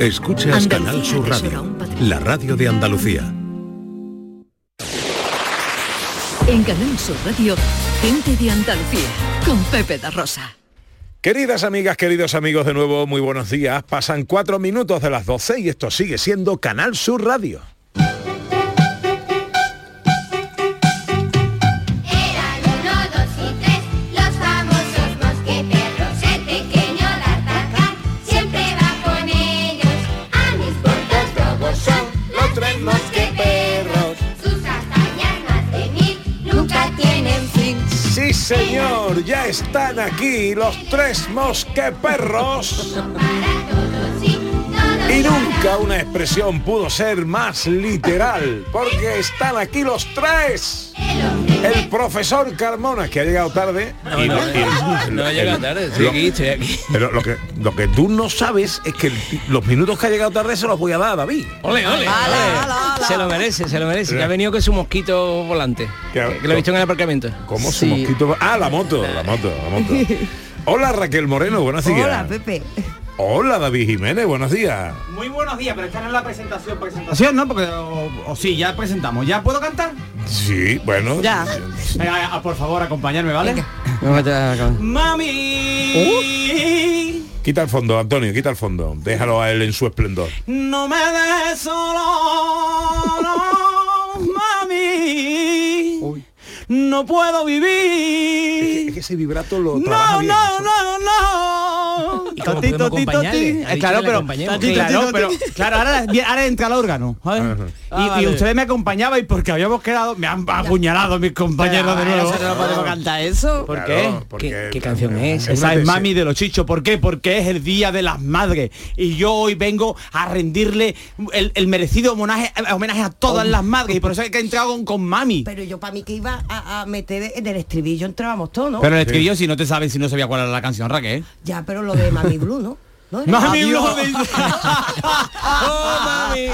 Escuchas Canal Sur Radio, la radio de Andalucía. En Canal Sur Radio, gente de Andalucía, con Pepe da Rosa. Queridas amigas, queridos amigos, de nuevo, muy buenos días. Pasan cuatro minutos de las 12 y esto sigue siendo Canal Sur Radio. Señor, ya están aquí los tres mosqueperros. Y nunca una expresión pudo ser más literal, porque están aquí los tres. El profesor Carmona, que ha llegado tarde. No, no, no, no ha llegado tarde, estoy lo- aquí, estoy aquí. Pero lo que, lo que tú no sabes es que el- los minutos que ha llegado tarde se los voy a dar a David. Ole, ole. Se lo merece, se lo merece. Que ha venido con su mosquito volante. Que, que lo he visto en el aparcamiento. ¿Cómo su mosquito? Ah, la moto, la moto, la moto. Hola Raquel Moreno, buenos días. Hola, Pepe. Hola David Jiménez, buenos días. Muy buenos días, pero esta no es la presentación, presentación, ¿no? Porque, o, o sí, ya presentamos. ¿Ya puedo cantar? Sí, bueno. Ya. Venga, a- por favor, acompañarme, ¿vale? Uh. Mami, Quita el fondo, Antonio, quita el fondo. Déjalo a él en su esplendor. no me dejes solo, mami. No puedo vivir. Es que ese vibrato lo No, trabaja no, bien. no, no. ¿Y podemos acompañarle? Ha dicho Claro, pero, claro, pero claro, ahora, ahora entra el órgano. ¿sabes? Y, Ah, y vale. ustedes me acompañabais porque habíamos quedado, me han apuñalado mis compañeros de nuevo. Nosotros no podemos cantar eso. ¿Por Claro, qué? porque- ¿Qué, qué canción es? Esa es mami de los chichos. ¿Por qué? Porque es el día de las madres. Y yo hoy vengo a rendirle el, el merecido homenaje, homenaje a todas las madres. Y por eso es que he entrado con, con mami. Pero yo para mí que iba a, a meter en el estribillo entrábamos todos, ¿no? Pero el estribillo si no te saben, si no sabía cuál era la canción, Raquel. ya, pero lo de Mami Blue, ¿no? ¿No? Mami. Blue ¡Oh, mami!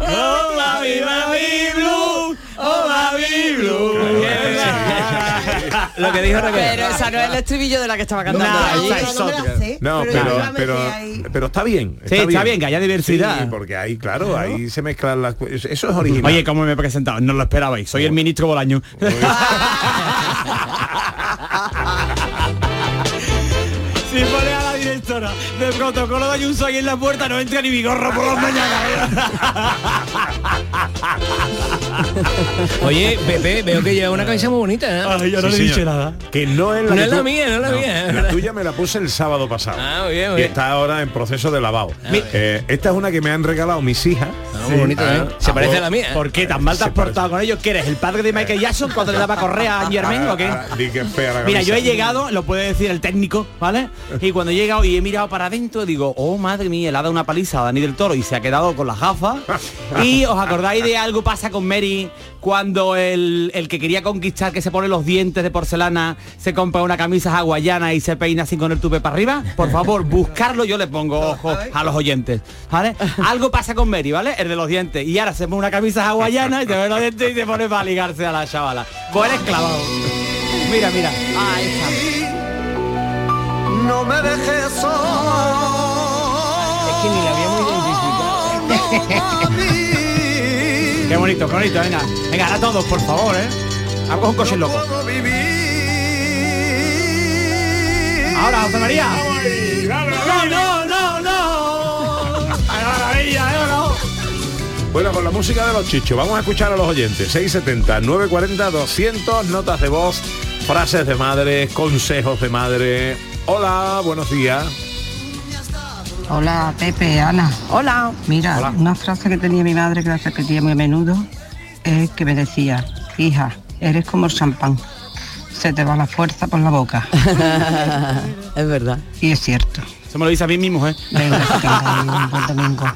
Oh, mami, mami blue, oh, mami blue. Lo que dijo Raquel. Pero esa no es el estribillo de la que estaba cantando. No, es otra. pero, pero, pero está bien. Sí, está bien, que haya diversidad. Sí, porque ahí, claro, ahí se mezclan las Eso es original. Oye, ¿cómo me he presentado? No lo esperabais. Soy el ministro Bolaño. La directora de protocolo de Ayuso ahí en la puerta, no entra ni mi gorro por las mañanas. Oye, Pepe, veo que lleva una camisa muy bonita, ¿eh? Ay, yo no Sí, le he dicho señor. nada. Que no es la, No que es la tú- mía, no es la mía. La tuya me la puse el sábado pasado. Ah, muy bien, muy Y está ahora en proceso de lavado. Mi- Eh, esta es una que me han regalado mis hijas. Ah, muy bonita, ¿eh? Se Ah, parece a la mía. ¿eh? ¿Por qué tan mal te has portado con ellos? ¿Que eres el padre de Michael Jackson cuando le daba correa a Germain o qué? Ah, Mira, yo he llegado, lo puede decir el técnico, ¿vale? Y cuando he llegado y he mirado para adentro, digo, oh madre mía, le ha dado una paliza a Dani del Toro y se ha quedado con las gafas. Y os acordáis de algo pasa con Mary cuando el, el que quería conquistar, que se pone los dientes de porcelana, se compra una camisa hawaiana y se peina así con el tupe para arriba. Por favor, buscarlo, yo le pongo ojo a los oyentes, ¿vale? Algo pasa con Mary, ¿vale? El de los dientes. Y ahora se pone una camisa hawaiana y se ve los dientes y se pone para ligarse a la chavala. Pues eres clavado. Mira, mira. Ahí está. No me dejes solo. Es que ni la habíamos identificado. Qué bonito, qué bonito, venga. Venga, ahora todos, por favor, ¿eh? Vamos un coche loco. Ahora, José María. No, no, no, no. Ay, maravilla, ¿eh? ¿No? Bueno, con la música de los chichos, vamos a escuchar a los oyentes. 670, 940, 200, notas de voz, frases de madre, consejos de madre. Hola, buenos días. Hola, Pepe, Ana. Hola. Mira, Hola. una frase que tenía mi madre que la repetía muy a menudo es que me decía, hija, eres como el champán, se te va la fuerza por la boca. es verdad. Y es cierto. Eso me lo dice a mí mismo, ¿eh? Venga, que tengáis un buen domingo.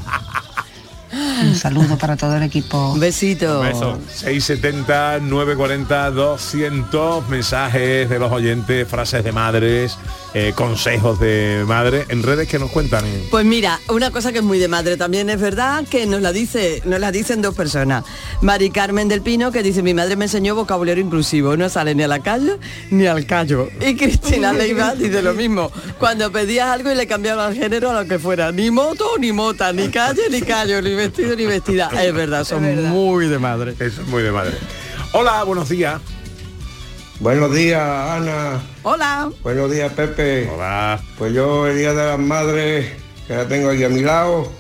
Un saludo para todo el equipo. Un besito. Beso. 670 940 200 mensajes de los oyentes, frases de madres, eh, consejos de madre en redes que nos cuentan. Pues mira, una cosa que es muy de madre también es verdad que nos la dice, nos la dicen dos personas. Mari Carmen del Pino que dice mi madre me enseñó vocabulario inclusivo, no sale ni a la calle ni al callo. Y Cristina Leiva dice lo mismo. Cuando pedías algo y le cambiaban el género a lo que fuera, ni moto ni mota, ni calle ni callo, ni vestido ni vestida. Es verdad, son muy de madre. Eso es muy de madre. Hola, buenos días. Buenos días, Ana. Hola. Buenos días, Pepe. Hola. Pues yo el día de las madres, que la tengo aquí a mi lado,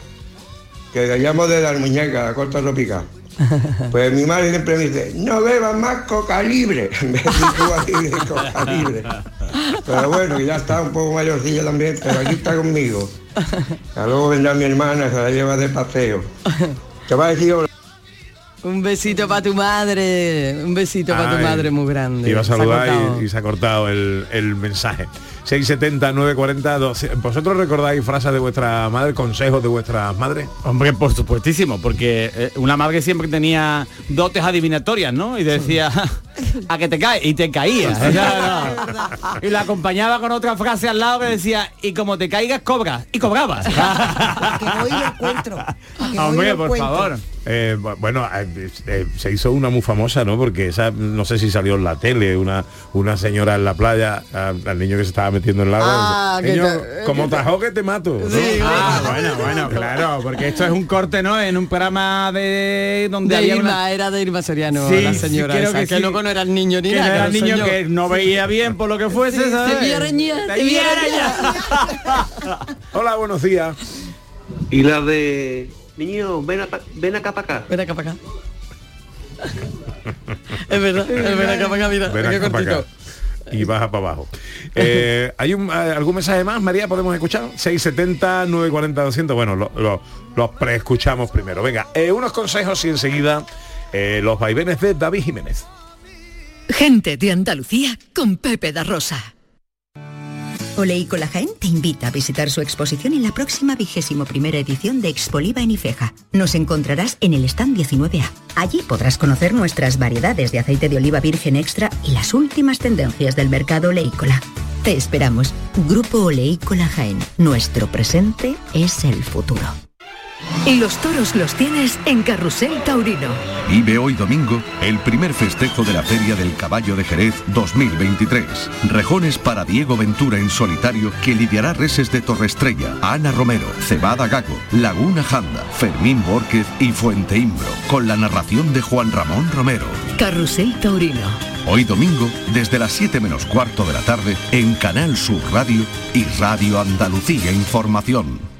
que la llamo de las muñecas, la corta tropical. Pues mi madre siempre me dice, no bebas más coca libre, tú aquí de coca libre. Pero bueno, ya está un poco mayorcilla también, pero aquí está conmigo. Ya luego vendrá mi hermana, se la lleva de paseo. Te va a decir hola. Un besito para tu madre, un besito para tu madre muy grande. Iba a saludar y, y se ha cortado el, el mensaje. 670 940 200. ¿Vosotros recordáis frases de vuestra madre, consejos de vuestras madres? Hombre, por supuestísimo, porque eh, una madre siempre tenía dotes adivinatorias, ¿no? Y decía, a que te cae, y te caía. y la acompañaba con otra frase al lado que decía, y como te caigas, cobras. Y cobrabas. que lo encuentro. que Hombre, lo por encuentro. favor. Eh, bu- bueno, eh, eh, se hizo una muy famosa, ¿no? Porque esa, no sé si salió en la tele, una, una señora en la playa, a- al niño que se estaba metiendo en el agua. Ah, que "Niño, te- como que te- tajó que te mato. ¿no? Ah, bueno, bueno, claro, porque esto es un corte, ¿no? En un programa de donde De había Irma, una... era de Irma Soriano, Sí, la sí, señora creo esa, que que, sí. luego no era el niño ni que no nada. era el niño señor. que no veía bien por lo que fuese, Sí, ¿sabes? te arañar, te vi Hola, buenos días. Y la de niño, ven, a pa- ven acá para acá. Ven acá para acá. es verdad, es ven acá para acá, mira, Ven acá cortito. acá. Y baja para abajo. Eh, ¿Hay un, eh, algún mensaje más, María? ¿Podemos escuchar? 670 940 200. Bueno, lo- lo- los preescuchamos primero. Venga, eh, unos consejos y enseguida eh, los vaivenes de David Jiménez. Gente de Andalucía con Pepe da Rosa. Oleícola Jaén te invita a visitar su exposición en la próxima vigésimo primera edición de Expoliva en Ifeja. Nos encontrarás en el stand 19A. Allí podrás conocer nuestras variedades de aceite de oliva virgen extra y las últimas tendencias del mercado oleícola. Te esperamos. Grupo Oleícola Jaén. Nuestro presente es el futuro. Y los toros los tienes en Carrusel Taurino. Vive hoy domingo el primer festejo de la Feria del Caballo de Jerez 2023. Rejones para Diego Ventura en solitario que lidiará reses de Torrestrella, Ana Romero, Cebada Gago, Laguna Janda, Fermín Borquez y Fuente Imbro, con la narración de Juan Ramón Romero. Carrusel Taurino. Hoy domingo, desde las 7 menos cuarto de la tarde, en Canal Sur Radio y Radio Andalucía Información.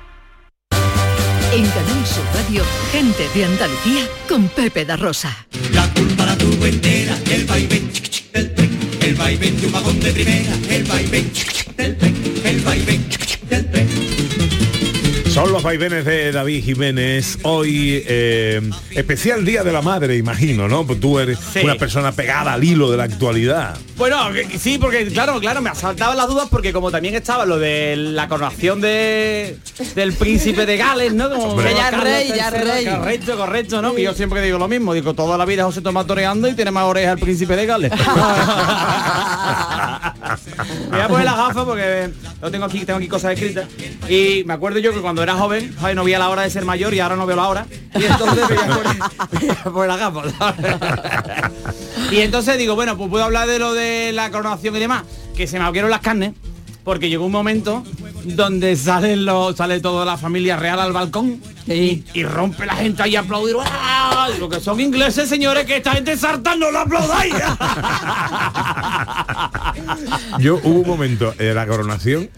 En Canal Sur Radio, gente de Andalucía con Pepe da Rosa. Para tu entera, el vaivén del tren, el vaivén de un vagón de primera, el vaivén del tren, el vaivén del tren. Son los vaivenes de David Jiménez. Hoy, eh, especial Día de la Madre, imagino, ¿no? Pues tú eres Sí. una persona pegada al hilo de la actualidad. Bueno, sí, porque claro, claro, me asaltaban las dudas porque como también estaba lo de la coronación de del príncipe de Gales, ¿no? Como Hombre. Ya Carlos rey, ya III, rey. Correcto, correcto, ¿no? Que yo siempre digo lo mismo, digo, toda la vida José Tomás toreando y tiene más orejas el príncipe de Gales. Me voy a poner las gafas porque lo tengo aquí, tengo aquí cosas escritas. Y me acuerdo yo que cuando era joven, ay, no veía la hora de ser mayor y ahora no veo la hora. Y entonces me voy a poner, me voy a poner las gafas. ¿sabes? Y entonces digo, bueno, pues puedo hablar de lo de la coronación y demás, que se me abrieron las carnes, porque llegó un momento donde salen los, sale toda la familia real al balcón y, y rompe la gente ahí a aplaudir. ¡Ah! Digo que son ingleses, señores, que esta gente sarta no lo aplaudáis. Yo hubo un momento en la coronación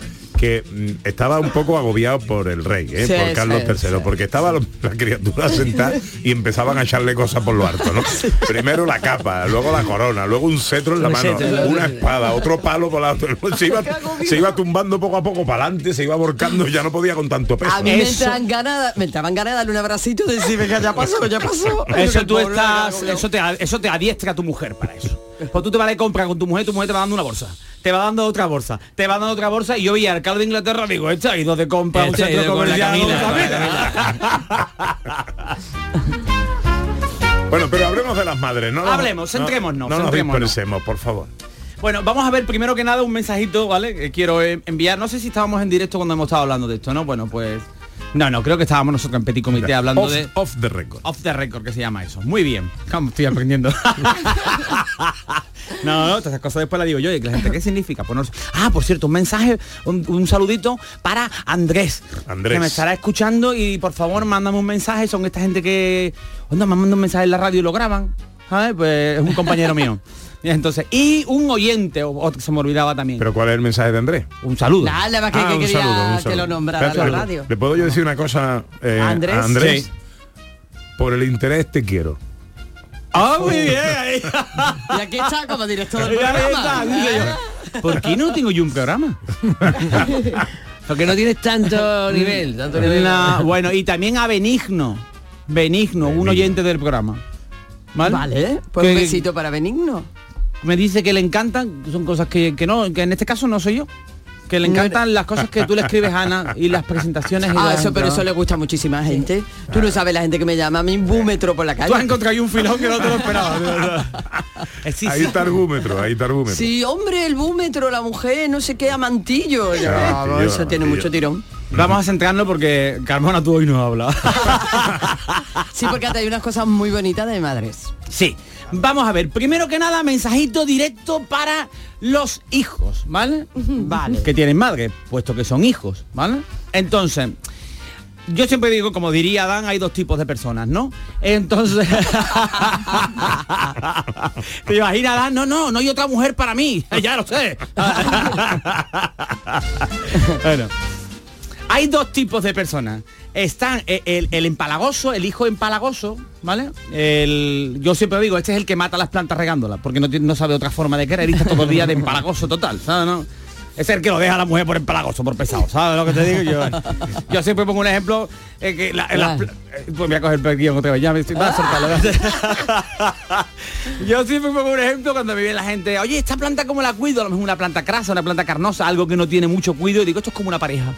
que mm, estaba un poco agobiado por el rey, ¿eh? Sí, por Carlos sí, III, porque estaba la criatura sentada y empezaban a echarle cosas por lo harto, ¿no? Primero la capa, luego la corona, luego un cetro en la mano, una espada, otro palo por la se iba, se iba tumbando poco a poco para adelante, se iba volcando, ya no podía con tanto peso. A mí me entraban ganas, me entraban ganas de darle un abracito y decir, venga, ya pasó, ya pasó. Eso tú estás, eso te, eso te adiestra tu mujer para eso. Pues tú te vas de compra con tu mujer, tu mujer te va dando una bolsa, te va dando otra bolsa, te va dando otra bolsa y yo vi al alcalde de Inglaterra digo, este ha ido de compra a un centro ido con la comercial. Bueno, pero hablemos de las madres, ¿no? nos- Hablemos, no- centrémonos, No, nos centrémonos. dispersemos, por favor. Bueno, vamos a ver primero que nada un mensajito, ¿vale? Que quiero eh, enviar. No sé si estábamos en directo cuando hemos estado hablando de esto, ¿no? Bueno, pues. No, no, creo que estábamos nosotros en Petit Comité hablando off, de. off the record. Off the record, que se llama eso. Muy bien. Estoy aprendiendo. no, no, todas esas cosas después las digo yo. Y que la gente, ¿qué significa? Pues. Ah, por cierto, un mensaje, un, un saludito para Andrés. Andrés. Que me estará escuchando y por favor mándame un mensaje. Son esta gente que. Onda, me mandan un mensaje en la radio y lo graban. ¿Sabes? Pues es un compañero mío. Y entonces, y un oyente, o, se me olvidaba también. Pero ¿cuál es el mensaje de Andrés? Un saludo. Nada, más que, Ah, que un quería saludo, un que lo nombrara Espérate, la ¿le- radio. ¿Le puedo yo decir una cosa eh, Andrés. a Andrés? Sí. Por el interés te quiero. Ah, muy bien. Y aquí está como director del está, programa. yo. ¿Por qué no tengo yo un programa? Porque no tienes tanto nivel, tanto nivel. La- bueno, y también a Benigno. Benigno, un oyente del programa. ¿Vale? Vale, pues un besito para Benigno. Me dice que le encantan, son cosas que, que no, que en este caso no soy yo. Que le No encantan las cosas que tú le escribes a Ana y las presentaciones. y Ah, las eso, pero eso le gusta a muchísima gente. Tú no sabes la gente que me llama a mí búmetro por la Tú has calle. encontrado ahí un filón que no te lo esperaba. de verdad. Sí, ahí está argumetro, ahí está argumetro. Sí, hombre, el búmetro, la mujer, no sé qué, amantillo. Ya, eso tiene mucho tirón. Vamos a centrarnos porque Carmona tú hoy no habla. Sí, porque hay unas cosas muy bonitas de madres. Sí. Vamos a ver, primero que nada, mensajito directo para los hijos, ¿vale? Vale. Que tienen madre, puesto que son hijos, ¿vale? Entonces, yo siempre digo, como diría Dan, hay dos tipos de personas, ¿no? Entonces, te imaginas, Dan, no, no, no hay otra mujer para mí, ya lo sé. bueno, hay dos tipos de personas. Están el, el- el empalagoso, el hijo empalagoso, ¿vale? El, yo siempre digo, este es el que mata las plantas regándolas, porque no, tiene- no sabe otra forma de querer y está todo el día de empalagoso total, ¿sabes? no? Es el que lo deja a la mujer por empalagoso, por pesado, ¿sabes lo que te digo? Yo, yo siempre pongo un ejemplo, eh, que la- la pla- eh, pues voy a coger el guion otra vez, ya me estoy, va a. Yo siempre pongo un ejemplo cuando me viene la gente, oye, esta planta como la cuido, a lo mejor una planta crasa, una planta carnosa, algo que no tiene mucho cuidado, y digo, esto es como una pareja.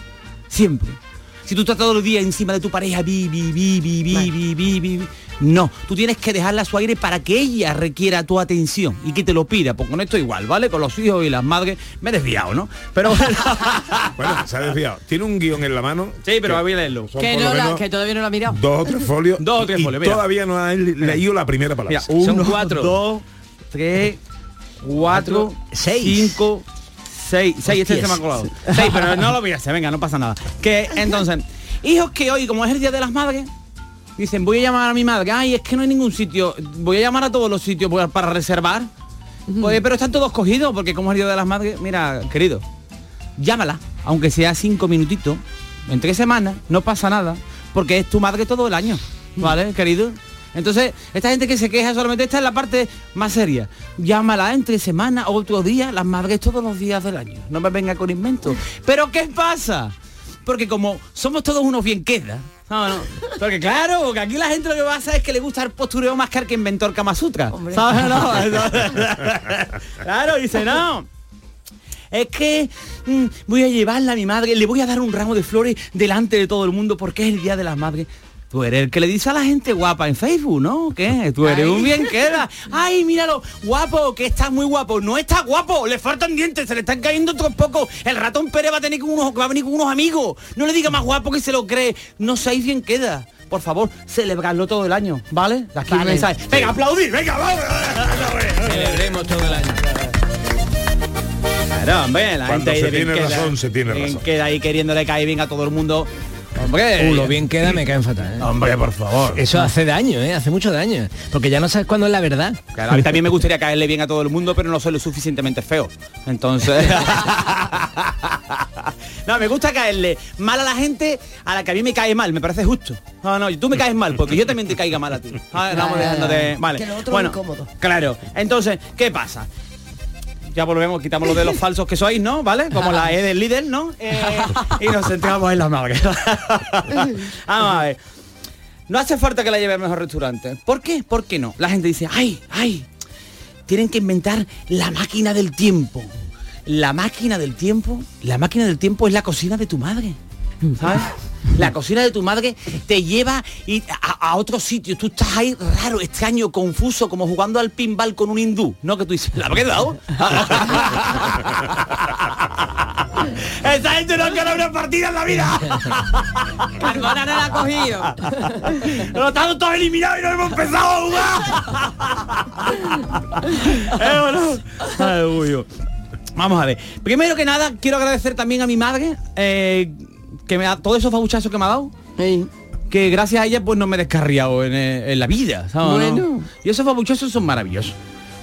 Siempre. Si tú estás todo el día encima de tu pareja, bi, bi, bi, bi, bi, no, tú tienes que dejarla a su aire para que ella requiera tu atención y que te lo pida, porque con esto igual, ¿vale? Con los hijos y las madres, me he desviado, ¿no? Pero bueno, se ha desviado. Tiene un guion en la mano. Sí, pero voy a leerlo. Que, no la, que, todavía no lo ha mirado. Dos o tres folios. dos o tres folios, y. Todavía no ha leído la primera palabra. Mira, uno, son cuatro. Dos, tres, cuatro seis. cinco, seis. Seis, este se me ha colado. Seis, pero no lo miraste, venga, no pasa nada. Que entonces, hijos que hoy, como es el día de las madres, dicen, voy a llamar a mi madre, ay, es que no hay ningún sitio, voy a llamar a todos los sitios para- para reservar. Pues, pero están todos cogidos, porque como es el día de las madres, mira, querido, llámala, aunque sea cinco minutitos, en tres semanas, no pasa nada, porque es tu madre todo el año, ¿vale, querido? Entonces, esta gente que se queja solamente, esta es la parte más seria. Llámala entre semana, otro día, las madres todos los días del año. No me venga con inventos. Pero ¿qué pasa? Porque como somos todos unos bien queda, no, no. Porque claro, que aquí la gente lo que pasa es que le gusta el postureo más al que inventó el Kama Sutra. ¿Sabes? No, claro, dice, no. Es que mm, voy a llevarla a mi madre, le voy a dar un ramo de flores delante de todo el mundo porque es el Día de las Madres. Tú eres el que le dice a la gente guapa en Facebook, ¿no? ¿Qué? Tú eres Ay. un bien queda. Ay, míralo, guapo, que está muy guapo. No está guapo, le faltan dientes, se le están cayendo otros pocos. El ratón Pérez va a tener con unos, va a venir con unos amigos. No le diga más guapo que se lo cree. No seáis bien queda. Por favor, celebrarlo todo el año, ¿vale? Aquí el Vale. mensaje. Venga, aplaudir, venga, vamos. Celebremos todo el año. Claro, hombre, la Cuando gente ahí se de bien tiene queda, razón, se tiene razón. Queda ahí queriéndole caer bien a todo el mundo. Hombre, Uh, lo bien queda me caen fatal. ¿eh? Hombre, por favor. Eso hace daño, ¿eh? Hace mucho daño. Porque ya no sabes cuándo es la verdad. Claro, a mí también me gustaría caerle bien a todo el mundo, pero no soy lo suficientemente feo. Entonces... no, me gusta caerle mal a la gente a la que a mí me cae mal, me parece justo. No, no, tú me caes mal, porque yo también te caiga mal a ti. Ah, vamos dejando de- Vale. Que lo otro bueno, es incómodo. claro. Entonces, ¿qué pasa? Ya volvemos, quitamos lo de los falsos que sois, ¿no? ¿Vale? Como la E del líder, ¿no? Eh, y nos centramos en la madre. Vamos a ver. No hace falta que la lleve al mejor restaurante. ¿Por qué? ¿Por qué no? La gente dice, ay, ay, tienen que inventar la máquina del tiempo. La máquina del tiempo, la máquina del tiempo es la cocina de tu madre. ¿Sabes? La cocina de tu madre te lleva y a, a otro sitio. Tú estás ahí raro, extraño, confuso, como jugando al pinball con un hindú. No que tú dices, ¿la habré dado? Esa gente no ganado una partida en la vida. Carbona no la ha cogido. Pero estamos todos eliminados y no hemos empezado a jugar. Eh, uy. Vamos a ver. Primero que nada, quiero agradecer también a mi madre eh, que me ha todos esos fabuchazos que me ha dado. Que gracias a ella pues no me he descarriado en, eh, en la vida. ¿sabes, no? Bueno. Y esos fabuchazos son maravillosos.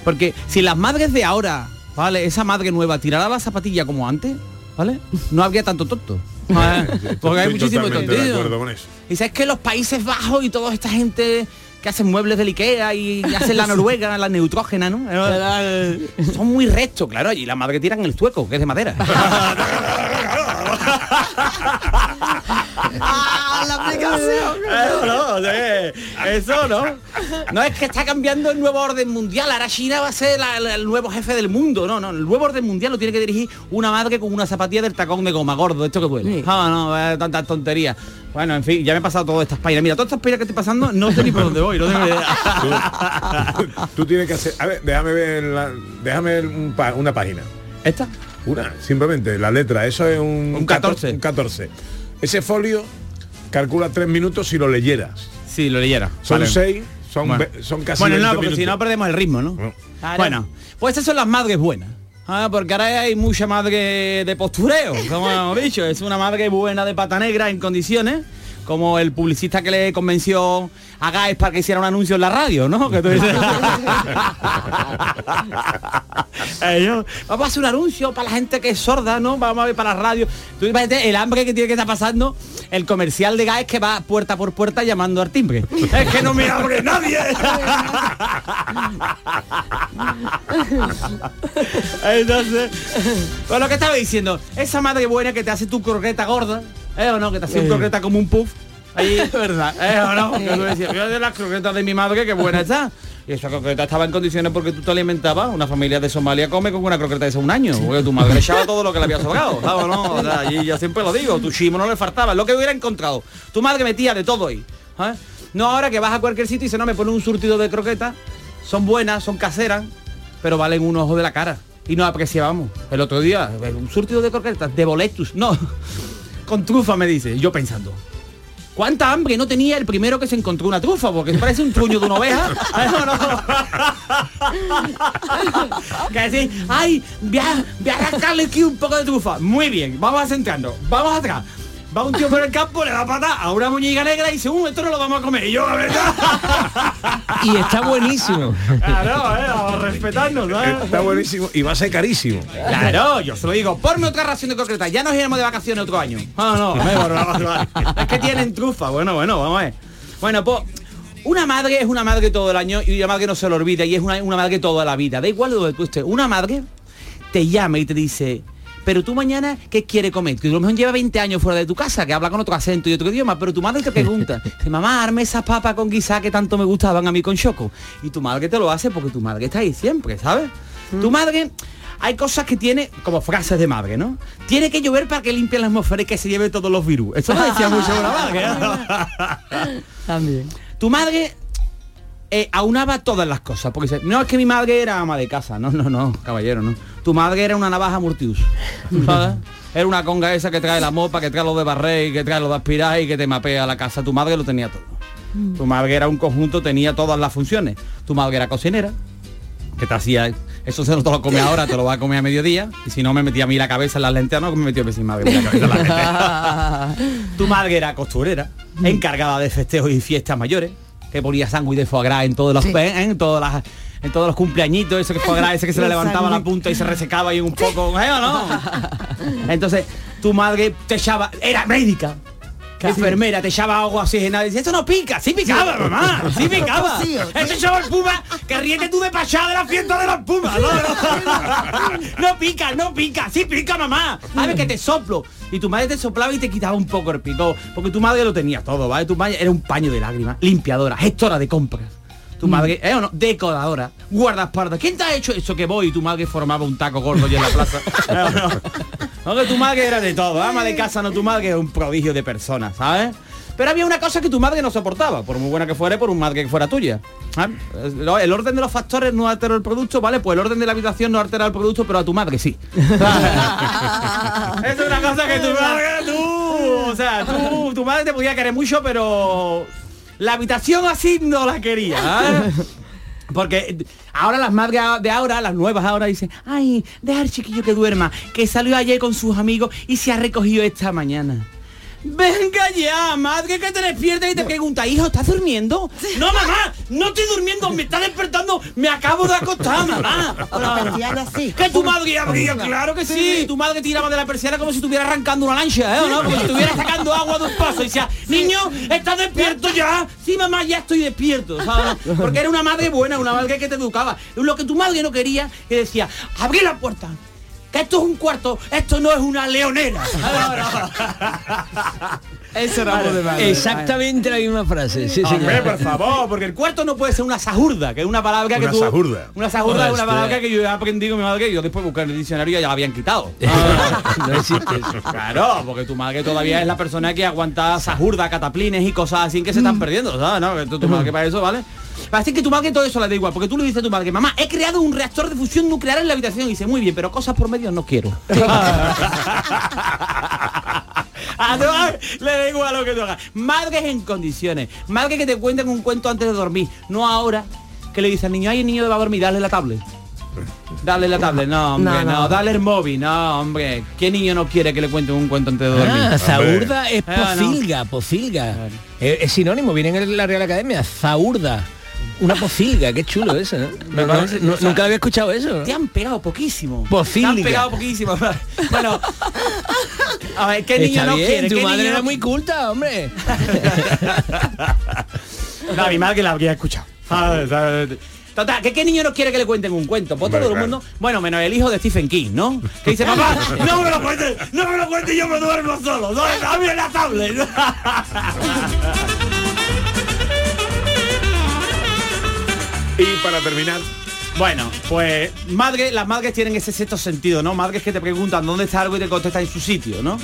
Porque si las madres de ahora, ¿vale? Esa madre nueva tirara la zapatilla como antes, ¿vale? No habría tanto tonto. ¿vale? Porque hay muchísimo eso. Y sabes que los Países Bajos y toda esta gente que hacen muebles del Ikea y hacen la Noruega, la neutrógena, ¿no? Son muy rectos, claro, allí la madre tiran el zueco, que es de madera. ¡Ah, la aplicación! Eso no, o sea que eso no. No es que está cambiando el nuevo orden mundial. Ahora China va a ser la- la- el nuevo jefe del mundo. No, no. El nuevo orden mundial lo tiene que dirigir una madre con una zapatilla del tacón de goma gordo. Esto que duele. Ah, no, eh, tantas tonterías. Bueno, en fin, ya me he pasado todas estas páginas. Mira, todas estas páginas que estoy pasando, no sé ni por dónde voy. No tengo ni idea. Tú tienes que hacer... A ver, déjame ver, la- déjame ver un pa- una página. ¿Esta? Una, simplemente, la letra. Eso es un, Un 14. Un 14. Ese folio calcula tres minutos si lo leyeras. Sí, lo leyera. Son Vale. seis, son, Bueno. son casi Bueno, 20 no, porque si no perdemos el ritmo, ¿no? Bueno, pues esas son las madres buenas. Ah, porque ahora hay mucha madre de postureo, como hemos dicho. Es una madre buena de pata negra en condiciones, como el publicista que le convenció a Gaes para que hiciera un anuncio en la radio, ¿no? Que tú dices- Eh, vamos a hacer un anuncio para la gente que es sorda, ¿no? Vamos a ver para la radio. Tú imagínate el hambre que tiene que estar pasando el comercial de Gaes que va puerta por puerta llamando al timbre. es que no me abre nadie. Entonces, pues lo que estaba diciendo, esa madre buena que te hace tu croqueta gorda, ¿eh o no? Que te hace un croqueta como un puff. Ahí, verdad, ¿eh o no? Que tú decías, "Mira de las croquetas de mi madre, que buena está. Y esa croqueta estaba en condiciones porque tú te alimentabas. Una familia de Somalia come con una croqueta de hace un año. Porque tu madre echaba todo lo que le había sobrado. ¿sabes o no? O sea, allí ya siempre lo digo. Tu chimo no le faltaba. Lo que hubiera encontrado. Tu madre metía de todo ahí. ¿sabes? No ahora que vas a cualquier sitio y dice, no, me pone un surtido de croquetas. Son buenas, son caseras, pero valen un ojo de la cara. Y nos apreciábamos. El otro día, un surtido de croquetas, de boletus. No, con trufa me dice. Yo pensando. ¿Cuánta hambre no tenía el primero que se encontró una trufa? Porque parece un truño de una oveja. Ay, no, no. que decir, ay, voy a, voy a aquí un poco de trufa. Muy bien, vamos a centrarnos. Vamos atrás. Va un tío por el campo, le da pata a una muñeca negra y dice, uh, esto no lo vamos a comer. Y yo, la verdad. Y está buenísimo. Claro, eh, vamos a respetarnos. Está buenísimo y va a ser carísimo. Claro, yo se lo digo, ponme otra ración de croquetas, ya nos iremos de vacaciones otro año. No, me borra, Es que tienen trufa, bueno, bueno, vamos a ver. Bueno, pues una madre es una madre todo el año y una madre no se lo olvida y es una, una madre toda la vida. Da igual de donde tú estés. Una madre te llama y te dice, pero tú mañana, ¿qué quiere comer? Que a lo mejor lleva 20 años fuera de tu casa, que habla con otro acento y otro idioma, pero tu madre te pregunta, mamá, arme esas papas con guisá que tanto me gustaban a mí con choco. Y tu madre te lo hace porque tu madre está ahí siempre, ¿sabes? Tu madre hay cosas que tiene como frases de madre, ¿no? Tiene que llover para que limpie la atmósfera y que se lleve todos los virus. Eso lo decía mucho una madre. ¿eh? También. Tu madre eh, aunaba todas las cosas. Porque dice, no es que mi madre era ama de casa. No, no, no, caballero, no. Tu madre era una navaja multiuso. ¿sabes? Era una conga esa que trae la mopa, que trae lo de barrer, que trae lo de aspirar y que te mapea la casa. Tu madre lo tenía todo. Tu madre era un conjunto, tenía todas las funciones. Tu madre era cocinera, que te hacía Eso se no te lo come ahora, te lo va a comer a mediodía. Y si no me metía a mí la cabeza en las lentejas, no me metió mi madre. la cabeza en lentejas. tu madre era costurera, encargada de festejos y fiestas mayores, que ponía sándwich de foie gras en todos los en todas las en todos los cumpleañitos, eso que foie gras, ese que se le levantaba la punta y se resecaba ahí un poco, ¿eh o no? Entonces, tu madre te echaba, era médica. Enfermera, te echaba agua oxigenada y dice, esto no pica, sí picaba, mamá, sí picaba. Echaba el puma, que ríete tú de pachá de la fiesta de los pumas. No, no. No pica, no pica, sí pica, mamá. A ver que te soplo. Y tu madre te soplaba y te quitaba un poco el pico, porque tu madre lo tenía todo, ¿vale? Tu madre era un paño de lágrimas, limpiadora, gestora de compras. Tu madre, ¿eh o no? Decoradora, guardaespaldas. ¿Quién te ha hecho eso que voy? Y tu madre formaba un taco gordo ya en la plaza. No, que tu madre era de todo, ama de casa, no tu madre era un prodigio de personas, ¿sabes? Pero había una cosa que tu madre no soportaba, por muy buena que fuera, por un madre que fuera tuya. El orden de los factores no alteró el producto, ¿vale? Pues el orden de la habitación no altera el producto, pero a tu madre sí. es una cosa que tu madre, tú, o sea, tú, tu madre te podía querer mucho, pero la habitación así no la quería. ¿eh? Porque ahora las madres de ahora, las nuevas ahora dicen, ay, deja al chiquillo que duerma, que salió ayer con sus amigos y se ha recogido esta mañana. Venga ya, madre que te despierta y te pregunta, hijo, ¿estás durmiendo? No, mamá, no estoy durmiendo, me está despertando, me acabo de acostar, mamá. Con la persiana así. Que tu madre abría, claro que sí. Tu madre tiraba de la persiana como si estuviera arrancando una lancha, ¿eh? ¿o no? Como si estuviera sacando agua de un paso y decía, niño, ¿estás despierto ya? Sí, mamá, ya estoy despierto, ¿sabes? Porque era una madre buena, una madre que te educaba. Lo que tu madre no quería, que decía, abrí la puerta. Que esto es un cuarto, esto no es una leonera. Eso era voz de madre. Exactamente la misma frase. Sí, Hombre, señor. por favor, porque el cuarto no puede ser una sajurda, que es una palabra que Una tú... sajurda. Una sajurda es una Hostia. palabra que yo he aprendido con mi madre y yo después busqué en el diccionario y ya la habían quitado. no existe eso. Claro, porque tu madre todavía es la persona que aguanta sajurda, cataplines y cosas así que se están perdiendo, ¿sabes? ¿No? Tu, tu madre para eso, ¿vale? Parece que tu madre todo eso le da igual, porque tú le dices a tu madre, mamá, he creado un reactor de fusión nuclear en la habitación y dice, muy bien, pero cosas por medio no quiero. A tu madre le da igual lo que tú hagas. Madres en condiciones. Madres que te cuenten un cuento antes de dormir. No ahora que le dice al niño, ay, el niño va a dormir, dale la tablet. Dale la tablet, no, hombre, No, no, no. dale el móvil, no, hombre. ¿Qué niño no quiere que le cuenten un cuento antes de dormir? Ah, zaurda es Ah, pocilga, pocilga. Eh, es sinónimo, viene en la Real Academia, zaurda. Una pocilga, qué chulo eso, ¿eh? Me No, parece- no, o sea, nunca había escuchado eso. Te han pegado poquísimo. Pocilga. Te han pegado poquísimo. Bueno, a ver, ¿qué niño Está no bien, quiere? tu ¿Qué madre niño era no- muy culta, hombre. No, mi madre que la habría escuchado. Total, ¿que ¿qué niño no quiere que le cuenten un cuento? Pues todo el mundo, bueno, menos el hijo de Stephen King, ¿no? Que dice, papá, no me lo cuentes, no me lo cuentes, yo me duermo solo, no, dame la tablet. Y para terminar, Bueno, pues madre, las madres tienen ese sexto sentido, ¿no? Madres que te preguntan dónde está algo y te contestan en su sitio, ¿no?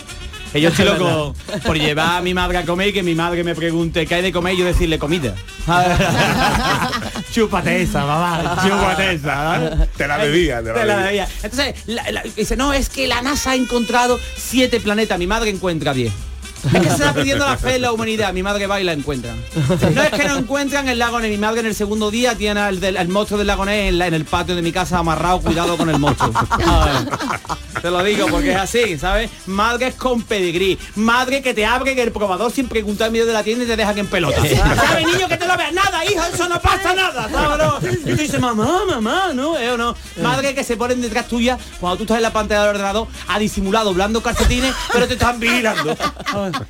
Que yo estoy loco por llevar a mi madre a comer y que mi madre me pregunte qué hay de comer y yo decirle comida. chúpate esa, mamá, chúpate esa. ¿no? Te la debía, te la debía. debía. Entonces, la- la- dice, no, es que la NASA ha encontrado siete planetas, mi madre encuentra diez. Es que se está pidiendo la fe en la humanidad, mi madre va y la encuentra. No es que no encuentran el lago mi madre en el segundo día tiene el, del- el monstruo del lago en, la- en el patio de mi casa amarrado, cuidado con el monstruo. Te lo digo porque es así, ¿sabes? Madres con pedigrí, madre que te abre el probador sin preguntar en medio de la tienda y te dejan en pelota. ¿Sabes, niño, que te lo veas? Nada, hijo, eso no pasa nada, ¿sabes? Y tú dices, mamá, mamá, ¿no? ¿Eh no? Madre que se ponen detrás tuya cuando tú estás en la pantalla del ordenador a disimular doblando calcetines, pero te están vigilando.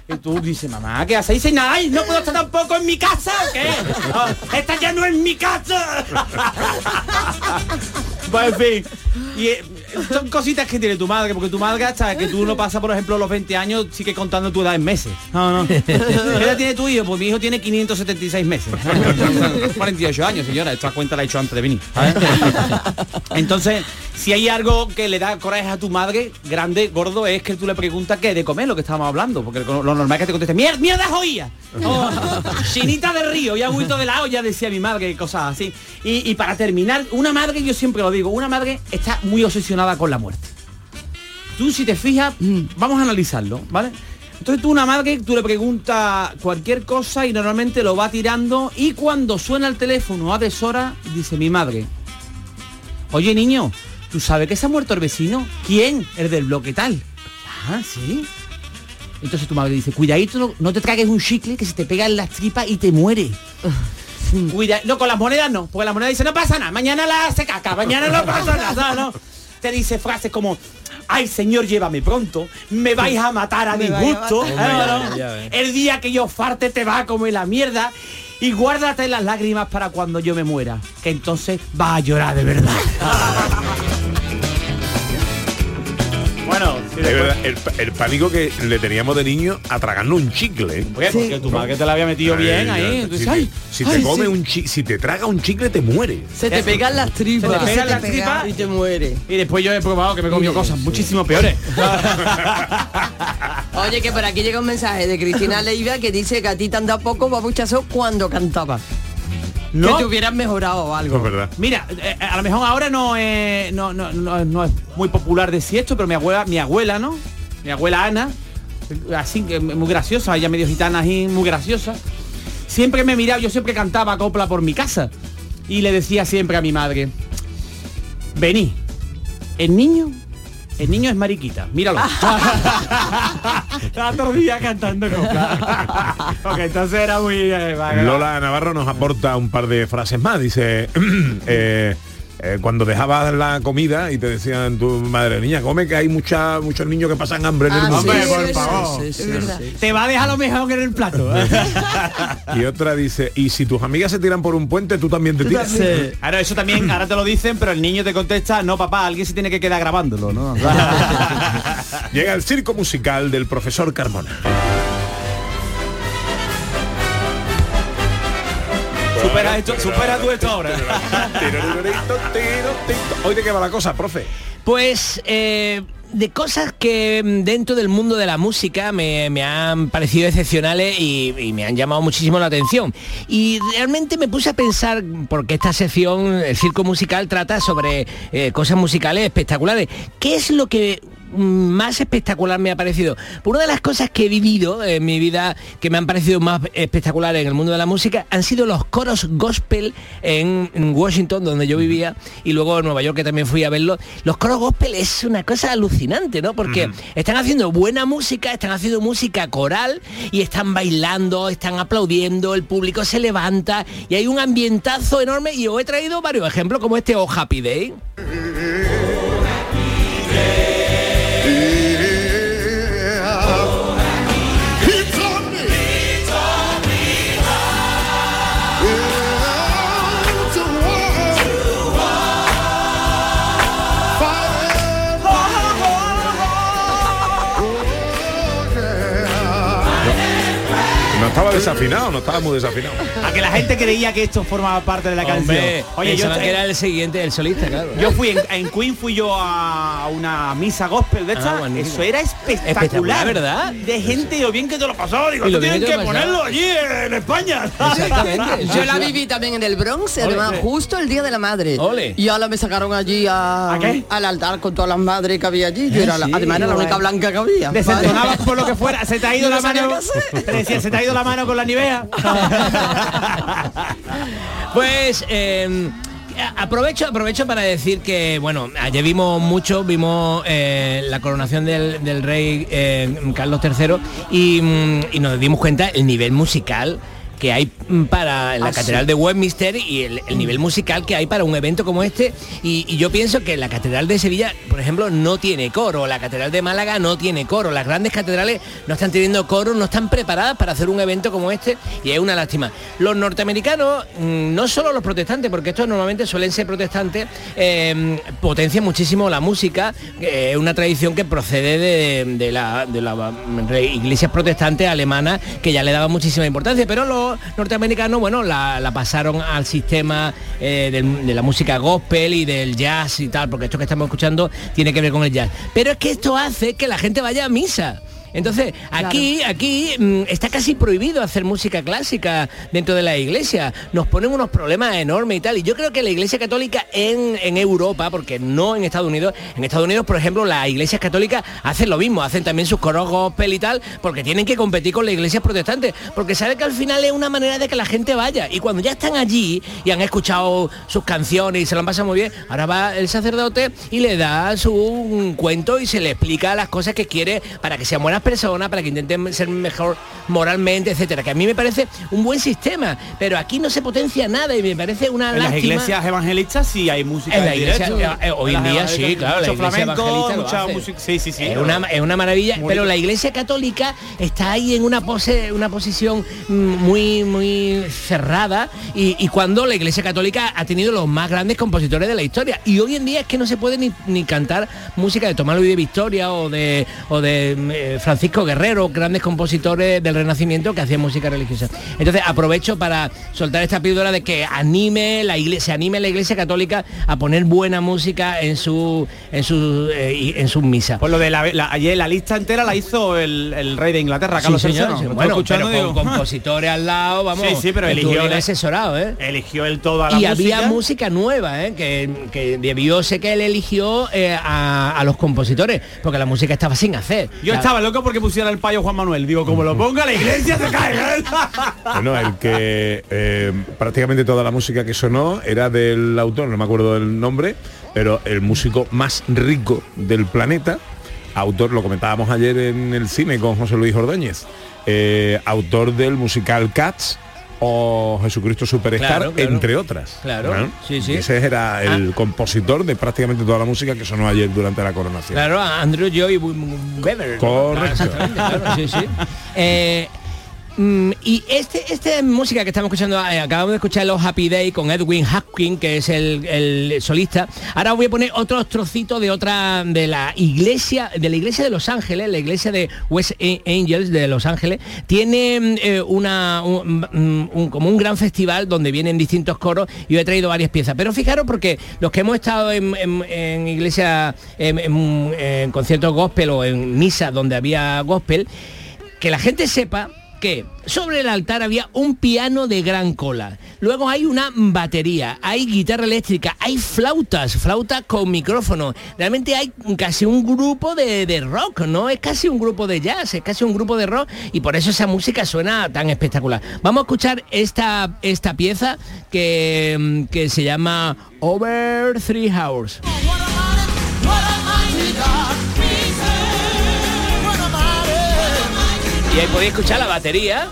Y tú dices, mamá, ¿qué haces? Y dice, nada, ¿no puedo estar tampoco en mi casa qué? Ah, Esta ya no es mi casa. Pues en fin. Son cositas que tiene tu madre, porque tu madre hasta que tú no pasas, por ejemplo, los 20 años, sigue contando tu edad en meses. No, no. ¿Qué edad tiene tu hijo? Pues mi hijo tiene 576 meses. 48 años, señora. Esta cuenta la he hecho antes de venir. ¿sabes? Entonces, si hay algo que le da coraje a tu madre, grande, gordo, es que tú le preguntas qué de comer, lo que estábamos hablando. Porque lo normal es que te conteste, mierda, mierda joya. O, chinita del río y agüito de la olla, decía mi madre, cosas así. Y, y para terminar, una madre, yo siempre lo digo, una madre está muy obsesionada con la muerte. Tú si te fijas, vamos a analizarlo, ¿vale? Entonces tú una madre, tú le preguntas cualquier cosa y normalmente lo va tirando y cuando suena el teléfono a deshora, dice mi madre, oye niño, ¿tú sabes que se ha muerto el vecino? ¿Quién? El del bloque tal. Ah, sí. Entonces tu madre dice, cuidadito, no, no te tragues un chicle que se te pega en las tripas y te muere. Cuida, no, con las monedas no, porque la moneda dice, no pasa nada, mañana la hace caca, mañana no pasa nada, no. Te dice frases como, ay señor, llévame pronto, me vais a matar a mi a gusto, ves. el día que yo farte te va a comer la mierda. Y guárdate las lágrimas para cuando yo me muera, que entonces va a llorar de verdad. bueno, Es verdad, el, el pánico que le teníamos de niño a tragarnos un chicle. Oye, porque tu madre te la había metido bien ahí, Si, entonces, te- ay, si ay, te come sí. un si te traga un chicle te muere. Se te pegan las tripas. Se te pegan Se las pega tripas y te muere. Y después yo he probado que me he comido cosas muchísimo peores. Oye, que por aquí llega un mensaje de Cristina Leiva que dice que a ti te han dado poco babuchazo cuando cantaba. No. Que te hubieras mejorado algo. Verdad. Mira, eh, a lo mejor ahora no es, no, no, no, no es muy popular decir esto, pero mi abuela, mi abuela, ¿no? Mi abuela Ana, así que muy graciosa, ella medio gitana así, muy graciosa. Siempre me miraba, yo siempre cantaba copla por mi casa. Y le decía siempre a mi madre, vení, el niño, el niño es mariquita, míralo. El día cantando copla. Porque entonces era muy... eh, vaga. Lola Navarro nos aporta un par de frases más. Dice, eh, eh, cuando dejabas la comida y te decían tu madre, niña, come que hay mucha, muchos niños que pasan hambre en el Ah, mundo. Hombre, sí, por sí, favor. sí, sí, es verdad. Te va a dejar lo mejor en el plato. ¿eh? Y otra dice, y si tus amigas se tiran por un puente, tú también te tiras. Ahora eso también, ahora te lo dicen, pero el niño te contesta, no papá, alguien se tiene que quedar grabándolo, ¿no? Llega el circo musical del profesor Carmona. Supera esto, supera tú esto ahora. Hoy de qué va la cosa, profe. Pues eh, de cosas que dentro del mundo de la música me, me han parecido excepcionales y, y me han llamado muchísimo la atención. Y realmente me puse a pensar, porque esta sección, el circo musical, trata sobre eh, cosas musicales espectaculares. ¿Qué es lo que más espectacular me ha parecido? Una de las cosas que he vivido en mi vida que me han parecido más espectaculares en el mundo de la música han sido los coros gospel en, en Washington, donde yo vivía, y luego en Nueva York, que también fui a verlo. Los coros gospel es una cosa alucinante, ¿no? Porque están haciendo buena música, están haciendo música coral y están bailando, están aplaudiendo, el público se levanta y hay un ambientazo enorme y os he traído varios ejemplos como este Oh Happy Day. Estaba desafinado, no estaba muy desafinado. A que la gente creía que esto formaba parte de la canción. Oye, yo, que era el siguiente, el solista, claro. yo fui en, en Queen fui yo a una misa gospel de esta. Ah. Eso era espectacular, Espectacular, ¿verdad? De gente lo bien que te lo pasó. Digo, Y lo "Esto bien tienen que que te lo pasó". ponerlo allí en España. Exactamente. Yo la viví también en el Bronx, además justo el día de la madre. Ole. Y ahora me sacaron allí a- ¿A qué? al altar con todas las madres que había allí. Yo era la- además era la única blanca que había. Desentonabas por lo que fuera. Se te ha ido No la mano. se te ha ido la mano con la nivea. Pues eh, aprovecho, aprovecho para decir que, bueno, ayer vimos mucho, vimos eh, la coronación del, rey eh, Carlos III mm, y nos dimos cuenta el nivel musical que hay para la Ah, Catedral sí. de Westminster y el, el nivel musical que hay para un evento como este. Y, y yo pienso que la Catedral de Sevilla, por ejemplo, no tiene coro, la Catedral de Málaga no tiene coro, las grandes catedrales no están teniendo coro, no están preparadas para hacer un evento como este y es una lástima. Los norteamericanos, mm, no solo los protestantes, porque estos normalmente suelen ser protestantes, eh, potencian muchísimo la música, es una tradición que procede de, de la, de la mm, iglesias protestantes alemanas que ya le daban muchísima importancia, pero los norteamericanos, bueno, la, pasaron al sistema eh, de la música gospel y del jazz y tal, porque esto que estamos escuchando tiene que ver con el jazz. Pero es que esto hace que la gente vaya a misa. Entonces, aquí, aquí mm, está casi prohibido hacer música clásica dentro de la iglesia. Nos ponen unos problemas enormes y tal. Y yo creo que la iglesia católica en, en Europa, porque no en Estados Unidos, en Estados Unidos, por ejemplo, las iglesias católicas hacen lo mismo, hacen también sus coros gospel y tal, porque tienen que competir con las iglesias protestantes, porque sabe que al final es una manera de que la gente vaya. Y cuando ya están allí y han escuchado sus canciones y se lo han pasado muy bien, ahora va el sacerdote y le da su cuento y se le explica las cosas que quiere para que sean personas, para que intenten ser mejor moralmente, etcétera. Que a mí me parece un buen sistema, pero aquí no se potencia nada y me parece una En las iglesias evangelistas sí hay música En la iglesia, directo. eh, hoy en día sí, claro, la iglesia flamenco, evangelista lo mucha hace. música. Sí, sí, sí. Es una, es una maravilla, Muy pero la iglesia católica está ahí en una pose, una posición mm, muy, muy cerrada y, y cuando la iglesia católica ha tenido los más grandes compositores de la historia. Y hoy en día es que no se puede ni, ni cantar música de Tomás Luis de Victoria o de, o de mm, eh, Francisco Guerrero, grandes compositores del Renacimiento que hacían música religiosa. Entonces aprovecho para soltar esta píldora de que anime la iglesia, anime la iglesia católica a poner buena música en su en su eh, y- en sus misas. Pues lo de la, la- ayer la lista entera la hizo el, el rey de Inglaterra, Sí, Carlos señor, sí, Lo estoy bueno, pero y con digo, compositores al lado, vamos. Sí, sí, pero eligió el- asesorado, ¿eh? Eligió él toda la y música. había música nueva, ¿eh? que, que debió ser que él eligió eh, a, a los compositores, porque la música estaba sin hacer. Yo La- estaba loco porque pusiera el payo Juan Manuel. Digo, como lo ponga la iglesia se cae. Bueno, el que eh, prácticamente toda la música que sonó era del autor, no me acuerdo del nombre, pero el músico más rico del planeta, autor, lo comentábamos ayer en el cine con José Luis Ordóñez, eh, autor del musical Cats o Jesucristo Superstar, Claro, claro. entre otras. Claro, sí, sí. Y ese era el compositor de prácticamente toda la música que sonó ayer durante la coronación. Claro, Andrew Joy Weber. Correcto. Exactamente, claro, sí, sí. Eh, mm, y este, esta música que estamos escuchando, eh, acabamos de escuchar los Happy Day con Edwin Hopkins, que es el, solista. Ahora voy a poner otros trocitos de otra, de la iglesia, de la iglesia de Los Ángeles, la iglesia de West Angels de Los Ángeles, tiene eh, una, un, mm, como un gran festival donde vienen distintos coros y he traído varias piezas. Pero fijaros porque los que hemos estado en, iglesia, en conciertos gospel o en misa donde había gospel, que la gente sepa que sobre el altar había un piano de gran cola. Luego hay una batería, hay guitarra eléctrica, hay flautas, flautas con micrófono. Realmente hay casi un grupo de, de rock, no es casi un grupo de jazz, es casi un grupo de rock y por eso esa música suena tan espectacular. Vamos a escuchar esta, esta pieza que, que se llama Over Three Hours. Y ahí podéis escuchar la batería.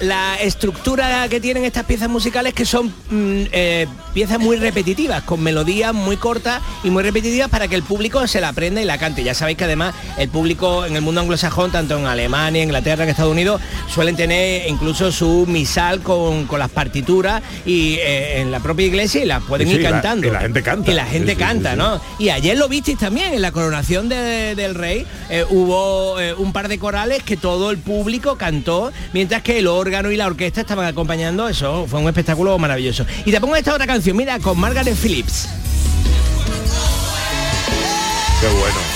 La estructura que tienen estas piezas musicales que son mm, eh, piezas muy repetitivas, con melodías muy cortas y muy repetitivas para que el público se la aprenda y la cante. Ya sabéis que además el público en el mundo anglosajón, tanto en Alemania, Inglaterra, que Estados Unidos, suelen tener incluso su misal con, con las partituras y eh, en la propia iglesia y las pueden Sí, ir sí, la- cantando. y la gente canta. Y la gente Sí, canta, sí. ¿no? Y ayer lo visteis también, en la coronación de- del rey, eh, hubo un par de corales que todo el público cantó, mientras que el órgano y la orquesta estaban acompañando, eso fue un espectáculo maravilloso. Y te pongo esta otra canción, mira, con Margaret Phillips. Qué bueno.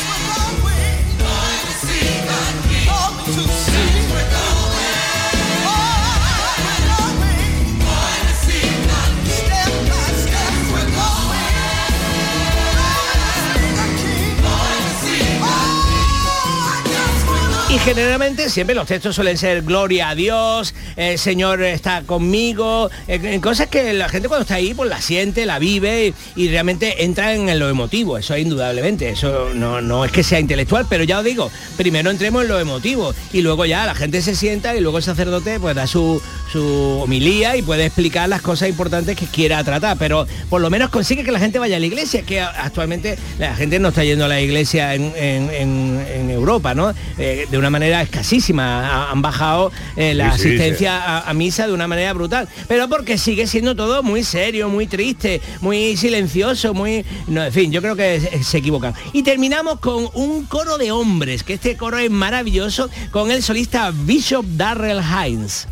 Generalmente siempre los textos suelen ser gloria a Dios, el Señor está conmigo, eh, eh, cosas que la gente cuando está ahí pues la siente, la vive y, realmente entra en lo emotivo, eso indudablemente, eso no, no es que sea intelectual, pero ya os digo, primero entremos en lo emotivo y luego ya la gente se sienta y luego el sacerdote pues da su, su homilía y puede explicar las cosas importantes que quiera tratar, pero por lo menos consigue que la gente vaya a la iglesia, que actualmente la gente no está yendo a la iglesia en, en- Europa, ¿no? Eh, de una manera escasísima. Ha- Han bajado eh, la Sí, sí, asistencia A, a misa de una manera brutal. Pero porque sigue siendo todo muy serio, muy triste, muy silencioso, muy... No, en fin, yo creo que se, se equivocan. Y terminamos con un coro de hombres, que este coro es maravilloso, con el solista Bishop Darrell Hines.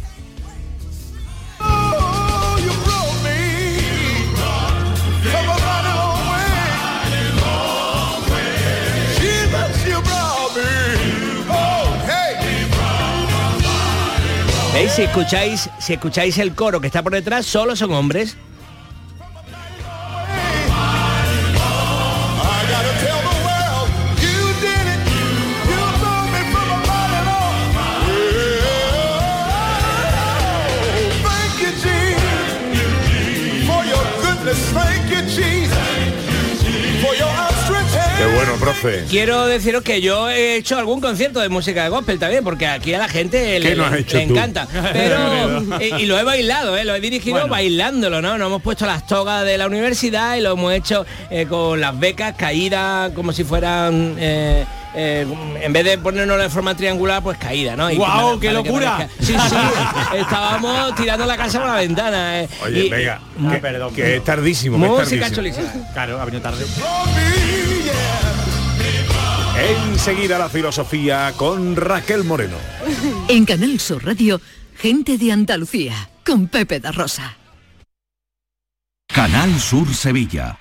Si escucháis, si escucháis el coro que está por detrás, solo son hombres. Quiero deciros que yo he hecho algún concierto de música de gospel también, porque aquí a la gente le, encanta. Pero, y, y lo he bailado, ¿eh? lo he dirigido Bueno. bailándolo, ¿no? Nos hemos puesto las togas de la universidad y lo hemos hecho eh, con las becas caídas como si fueran... eh, eh, en vez de ponernos de forma triangular, pues caída, ¿no? Y ¡Guau, para- qué que locura! Sí, sí, estábamos tirando la casa por la ventana. eh. Oye, Y- venga, Ah, que, perdón. que es tardísimo. es Música tardísimo. chulísima. Claro, ha venido tarde. Enseguida la filosofía con Raquel Moreno. En Canal Sur Radio, gente de Andalucía, con Pepe da Rosa. Canal Sur Sevilla.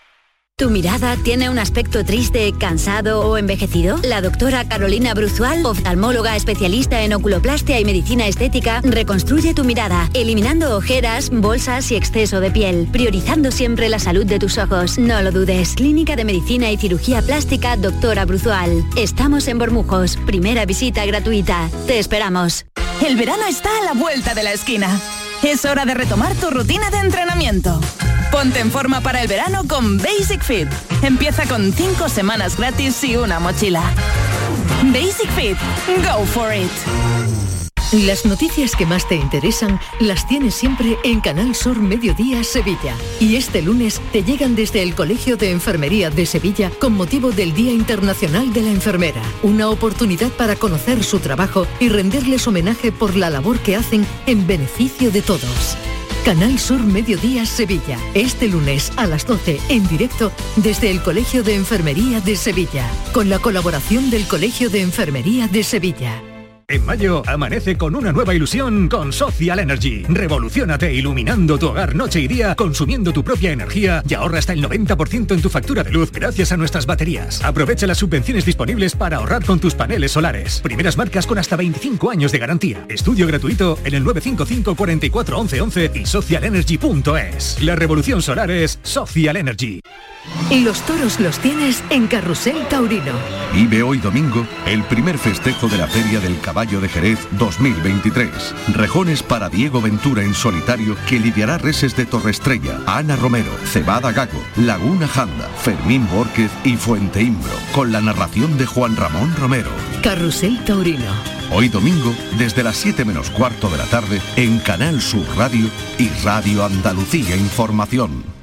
¿Tu mirada tiene un aspecto triste, cansado o envejecido? La doctora Carolina Bruzual, oftalmóloga especialista en oculoplastia y medicina estética, reconstruye tu mirada, eliminando ojeras, bolsas y exceso de piel, priorizando siempre la salud de tus ojos. No lo dudes. Clínica de Medicina y Cirugía Plástica, doctora Bruzual. Estamos en Bormujos. Primera visita gratuita. Te esperamos. El verano está a la vuelta de la esquina. Es hora de retomar tu rutina de entrenamiento. Ponte en forma para el verano con Basic Fit. Empieza con 5 semanas gratis y una mochila. Basic Fit. Go for it. Las noticias que más te interesan las tienes siempre en Canal Sur Mediodía Sevilla. Y este lunes te llegan desde el Colegio de Enfermería de Sevilla con motivo del Día Internacional de la Enfermera. Una oportunidad para conocer su trabajo y rendirles homenaje por la labor que hacen en beneficio de todos. Canal Sur Mediodía Sevilla. Este lunes a las 12 en directo desde el Colegio de Enfermería de Sevilla. Con la colaboración del Colegio de Enfermería de Sevilla. En mayo amanece con una nueva ilusión con Social Energy. Revolucionate iluminando tu hogar noche y día, consumiendo tu propia energía y ahorra hasta el 90% en tu factura de luz gracias a nuestras baterías. Aprovecha las subvenciones disponibles para ahorrar con tus paneles solares. Primeras marcas con hasta 25 años de garantía. Estudio gratuito en el 955 44 11 11 y socialenergy.es. La revolución solar es Social Energy. Y los toros los tienes en Carrusel Taurino. Vive hoy domingo el primer festejo de la Feria del Caballo de Jerez 2023. Rejones para Diego Ventura en solitario que lidiará reses de Torrestrella, Ana Romero, Cebada Gago, Laguna Janda, Fermín Borquez y Fuente Imbro, con la narración de Juan Ramón Romero. Carrusel Taurino. Hoy domingo, desde las 7 menos cuarto de la tarde, en Canal Sur Radio y Radio Andalucía Información.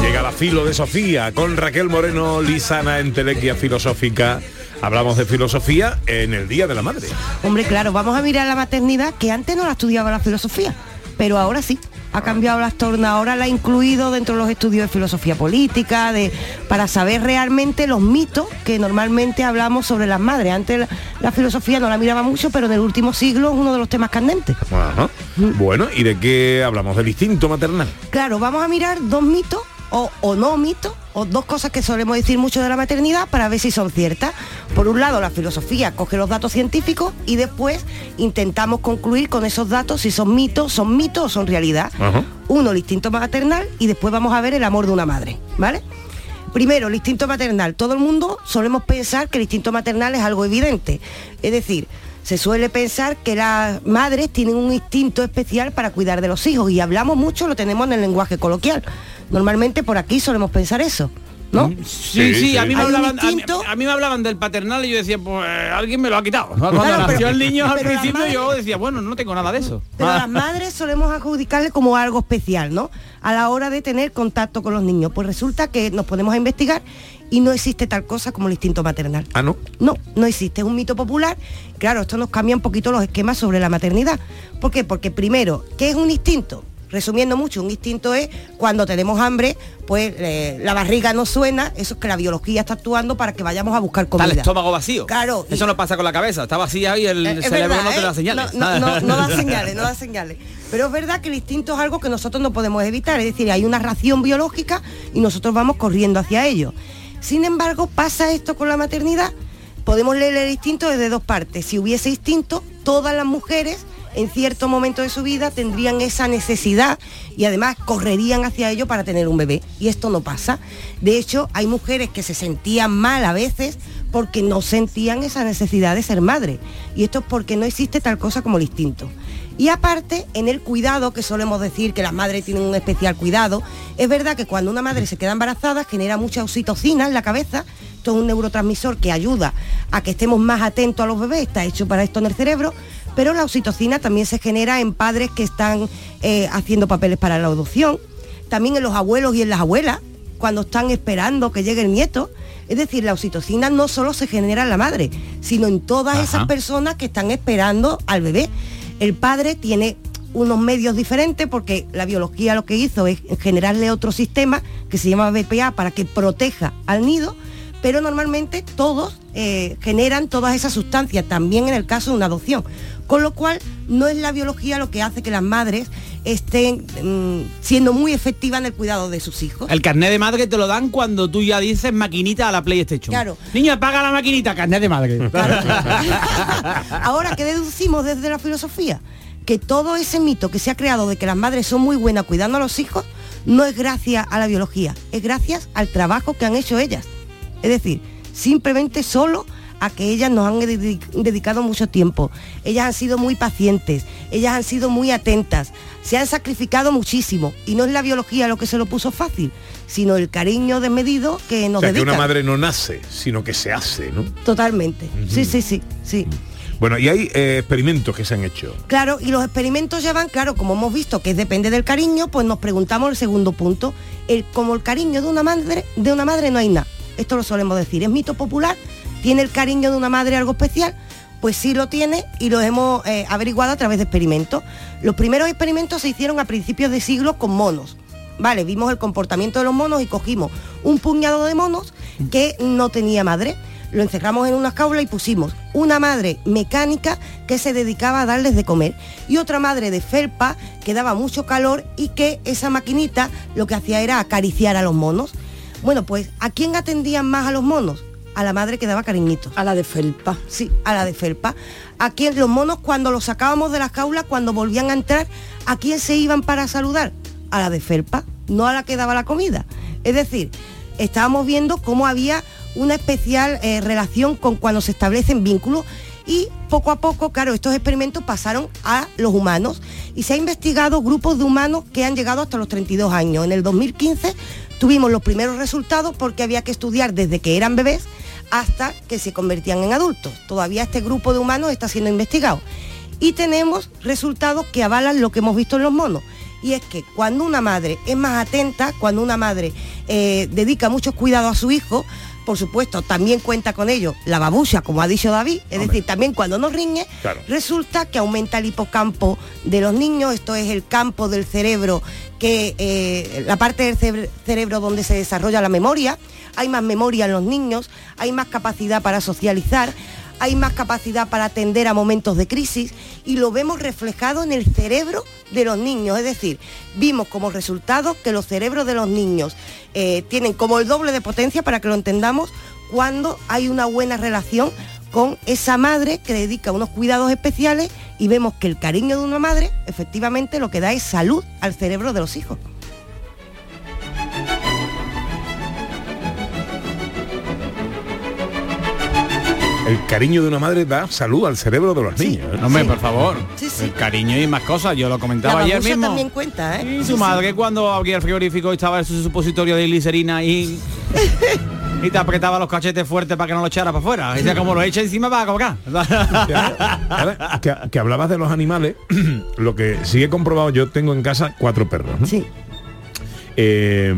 Llega la filo de Sofía con Raquel Moreno, Lisana en Telequia Filosófica. Hablamos de filosofía en el Día de la Madre. Hombre, claro, vamos a mirar la maternidad, que antes no la estudiaba la filosofía, pero ahora sí. Ha cambiado las tornas, ahora la ha incluido dentro de los estudios de filosofía política, de, para saber realmente los mitos que normalmente hablamos sobre las madres. Antes la, la filosofía no la miraba mucho, pero en el último siglo es uno de los temas candentes. Ajá. Bueno, ¿y de qué hablamos? Del instinto maternal. Claro, vamos a mirar dos mitos o, o no mitos, o dos cosas que solemos decir mucho de la maternidad para ver si son ciertas. Por un lado, la filosofía coge los datos científicos y después intentamos concluir con esos datos si son mitos, son mitos o son realidad. Uno, el instinto maternal y después vamos a ver el amor de una madre, ¿vale? Primero, el instinto maternal. Todo el mundo solemos pensar que el instinto maternal es algo evidente. Es decir, Se suele pensar que las madres tienen un instinto especial para cuidar de los hijos y hablamos mucho, lo tenemos en el lenguaje coloquial. Normalmente por aquí solemos pensar eso. ¿No? Sí, sí, a, mí me hablaban, a, mí, a mí me hablaban del paternal y yo decía, pues eh, alguien me lo ha quitado. Cuando Claro, nació pero- el niño al principio yo decía, bueno, no tengo nada de eso. Pero Ah. las madres solemos adjudicarle como algo especial, ¿no? A la hora de tener contacto con los niños. Pues resulta que nos ponemos a investigar y no existe tal cosa como el instinto maternal. Ah, no. No, no existe, es un mito popular. Claro, esto nos cambia un poquito los esquemas sobre la maternidad. ¿Por qué? Porque primero, ¿qué es un instinto? Resumiendo mucho, un instinto es cuando tenemos hambre, pues eh, la barriga no suena, eso es que la biología está actuando para que vayamos a buscar Está comida. el estómago vacío. Claro, y- Eso no pasa con la cabeza, está vacía y el Eh, es cerebro verdad, no te ¿eh? da señales. No, no, no, no da señales, no da señales. Pero es verdad que el instinto es algo que nosotros no podemos evitar, es decir, hay una ración biológica y nosotros vamos corriendo hacia ello. Sin embargo, pasa esto con la maternidad. Podemos leer el instinto desde dos partes. Si hubiese instinto, todas las mujeres en cierto momento de su vida tendrían esa necesidad y además correrían hacia ello para tener un bebé. Y esto no pasa. De hecho, hay mujeres que se sentían mal a veces porque no sentían esa necesidad de ser madre. Y esto es porque no existe tal cosa como el instinto. Y aparte, en el cuidado, que solemos decir que las madres tienen un especial cuidado, es verdad que cuando una madre se queda embarazada genera mucha oxitocina en la cabeza, esto es un neurotransmisor que ayuda a que estemos más atentos a los bebés, está hecho para esto en el cerebro, pero la oxitocina también se genera en padres que están eh, haciendo papeles para la adopción, también en los abuelos y en las abuelas, cuando están esperando que llegue el nieto. Es decir, la oxitocina no solo se genera en la madre, sino en todas Ajá. esas personas que están esperando al bebé. El padre tiene unos medios diferentes porque la biología lo que hizo es generarle otro sistema que se llama BPA para que proteja al nido, pero normalmente todos eh, generan todas esas sustancias, también en el caso de una adopción. Con lo cual, no es la biología lo que hace que las madres estén mm, siendo muy efectivas en el cuidado de sus hijos. El carnet de madre te lo dan cuando tú ya dices maquinita a la PlayStation. Claro. Niño, apaga la maquinita, carnet de madre. Ahora, ¿qué deducimos desde la filosofía? Que todo ese mito que se ha creado de que las madres son muy buenas cuidando a los hijos no es gracias a la biología, es gracias al trabajo que han hecho ellas. Es decir, simplemente solo a que ellas nos han dedi- dedicado mucho tiempo. Ellas han sido muy pacientes, ellas han sido muy atentas, se han sacrificado muchísimo y no es la biología lo que se lo puso fácil, sino el cariño desmedido que nos o sea, que una madre no nace, sino que se hace, ¿no? Totalmente. Sí, sí, sí, sí. Bueno, y hay eh, experimentos que se han hecho. Claro, y los experimentos llevan, claro, como hemos visto que depende del cariño, pues nos preguntamos el segundo punto. El, como el cariño de una madre, de una madre no hay nada. Esto lo solemos decir. Es mito popular. ¿Tiene el cariño de una madre algo especial? Pues sí lo tiene y lo hemos eh, averiguado a través de experimentos. Los primeros experimentos se hicieron a principios de siglo con monos. Vale, vimos el comportamiento de los monos y cogimos un puñado de monos que no tenía madre. Lo encerramos en una jaula y pusimos una madre mecánica que se dedicaba a darles de comer y otra madre de felpa que daba mucho calor y que esa maquinita lo que hacía era acariciar a los monos. Bueno, pues ¿a quién atendían más a los monos? A la madre que daba cariñitos. A la de felpa. Sí, a la de felpa. ¿A quién los monos cuando los sacábamos de las jaulas, cuando volvían a entrar, a quién se iban para saludar? A la de felpa, no a la que daba la comida. Es decir, estábamos viendo cómo había una especial eh, relación con cuando se establecen vínculos y poco a poco, claro, estos experimentos pasaron a los humanos y se ha investigado grupos de humanos que han llegado hasta los 32 años. En el 2015 tuvimos los primeros resultados porque había que estudiar desde que eran bebés hasta que se convertían en adultos. Todavía este grupo de humanos está siendo investigado. Y tenemos resultados que avalan lo que hemos visto en los monos. Y es que cuando una madre es más atenta, cuando una madre eh, dedica muchos cuidados a su hijo, por supuesto, también cuenta con ello la babucha, como ha dicho David, es decir, también cuando nos riñe, Claro. resulta que aumenta el hipocampo de los niños, esto es el campo del cerebro, que eh, la parte del cerebro donde se desarrolla la memoria, hay más memoria en los niños, hay más capacidad para socializar, hay más capacidad para atender a momentos de crisis y lo vemos reflejado en el cerebro de los niños. Es decir, vimos como resultado que los cerebros de los niños eh, tienen como el doble de potencia, para que lo entendamos, cuando hay una buena relación con esa madre que dedica unos cuidados especiales y vemos que el cariño de una madre efectivamente lo que da es salud al cerebro de los hijos. El cariño de una madre da salud al cerebro de los niños. ¿eh? Hombre, por favor. El cariño y más cosas. Yo lo comentaba La ayer mismo. también cuenta, ¿eh? Y su madre cuando abría el frigorífico y estaba en su supositorio de glicerina y... y te apretaba los cachetes fuertes para que no lo echara para afuera. Y ya como lo echa encima va a. Ahora, que, que hablabas de los animales, lo que sí he comprobado, yo tengo en casa cuatro perros. ¿no? Sí. Eh,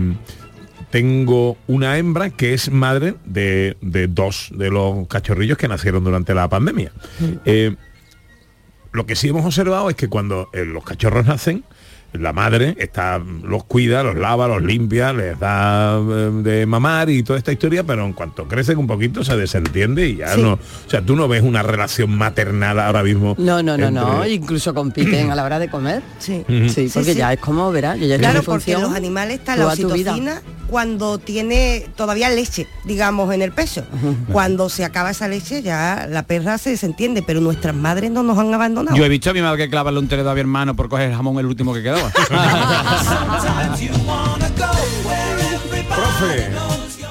tengo una hembra que es madre de, de dos de los cachorrillos que nacieron durante la pandemia. Eh, lo que sí hemos observado es que cuando eh, los cachorros nacen, la madre está, los cuida, los lava, los limpia, les da eh, de mamar y toda esta historia, pero en cuanto crecen un poquito se desentiende y ya Sí. no. O sea, tú no ves una relación maternal ahora mismo. No, no, no, no, incluso compiten a la hora de comer. Sí. Sí, porque sí. ya es como, verás, yo ya Claro, porque los animales están la oxitocina cuando tiene todavía leche, digamos, en el pecho. Cuando se acaba esa leche ya la perra se desentiende, pero nuestras madres no nos han abandonado. Yo he visto a mi madre que clavarle un tenedor a mi hermano por coger el jamón el último que quedaba. Profe,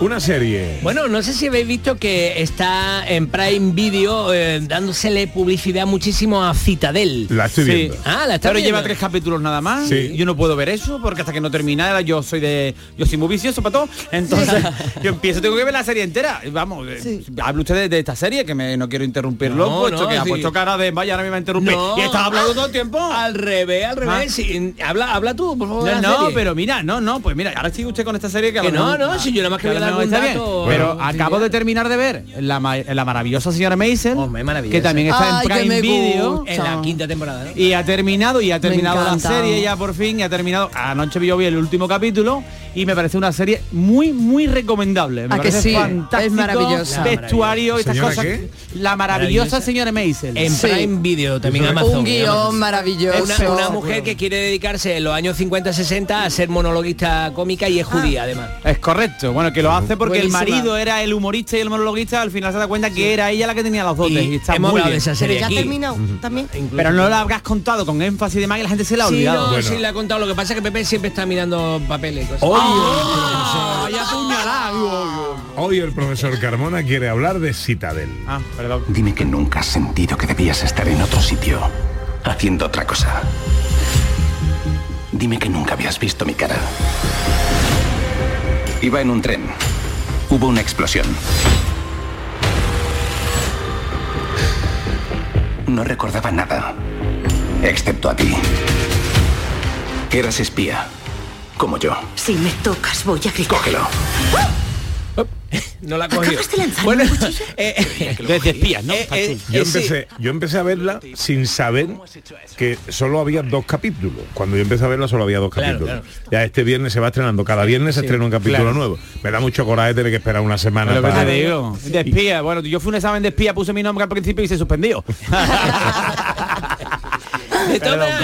una serie. Bueno, no sé si habéis visto que está en Prime Video eh, dándosele publicidad muchísimo a Citadel. La estoy Sí. viendo. Ah, la está Pero viendo. lleva tres capítulos nada más. Sí. Yo no puedo ver eso porque hasta que no terminara yo soy de yo soy muy vicioso para todo. Entonces yo empiezo tengo que ver la serie entera. Vamos, eh, hable usted de, de esta serie que me, no quiero interrumpirlo, No, puesto no, que ha sí. puesto cara de vaya ahora me va a interrumpir. No. y estás hablando todo el tiempo. Al revés, al revés. Ah. sí, habla, habla tú, por favor. de No, la no, serie. pero mira, no, no, pues mira, ahora sigue usted con esta serie que, a Que no, no, si yo nada más que a quería lo dar está bien. Pero Bueno, acabo de terminar de ver la, ma- la maravillosa señora maravillosa. que también está Ay, en Prime me Video. En la quinta temporada, ¿no? Y ha terminado, y ha terminado la serie ya por fin, y ha terminado. Anoche vi yo vi el último capítulo y me parece una serie muy, muy recomendable. Me ¿A que parece sí? fantástico, Es maravillosa. Vestuario, estas ¿Señora cosas. qué? La maravillosa Maravillosa. señora Maisel. En Sí. Prime Video, también Amazon. Un guion Amazon. maravilloso. Una, una mujer que quiere dedicarse en los años 50-60 a ser monologuista cómica y es judía además. Es correcto, bueno, que lo hace porque Buenísima. el marido era el humorista y el monologuista, al final se da cuenta que era ella la que tenía los dotes. Y Y, está hemos muy bien. de esa Pero serie ya ha aquí. terminado también. Pero no la habrás contado con énfasis y demás que la gente se la ha Sí, olvidado. no, Bueno. sí, le ha contado. Lo que pasa es que Pepe siempre está mirando papeles y. Hoy. ¡Ya hoy el profesor Carmona quiere hablar de Citadel. Ah, perdón. Dime que nunca has sentido que debías estar en otro sitio, haciendo otra cosa. Dime que nunca habías visto mi cara. Iba en un tren. Hubo una explosión. No recordaba nada, excepto a ti. Eras espía, como yo. Si me tocas, voy a gritar. Cógelo. No la cogió. ¿Acabas de lanzar Bueno, eh, Desde espías, ¿no? eh, eh, Yo eh, sí. empecé, yo empecé a verla sin saber que solo había dos capítulos. Cuando yo empecé a verla solo había dos Claro, capítulos. claro. Ya este viernes se va estrenando. Cada viernes se estrena un capítulo claro. nuevo. Me da mucho coraje tener que esperar una semana Lo que para. te digo, de espía. Bueno, yo fui a un examen de espía, puse mi nombre al principio y se suspendió. De todas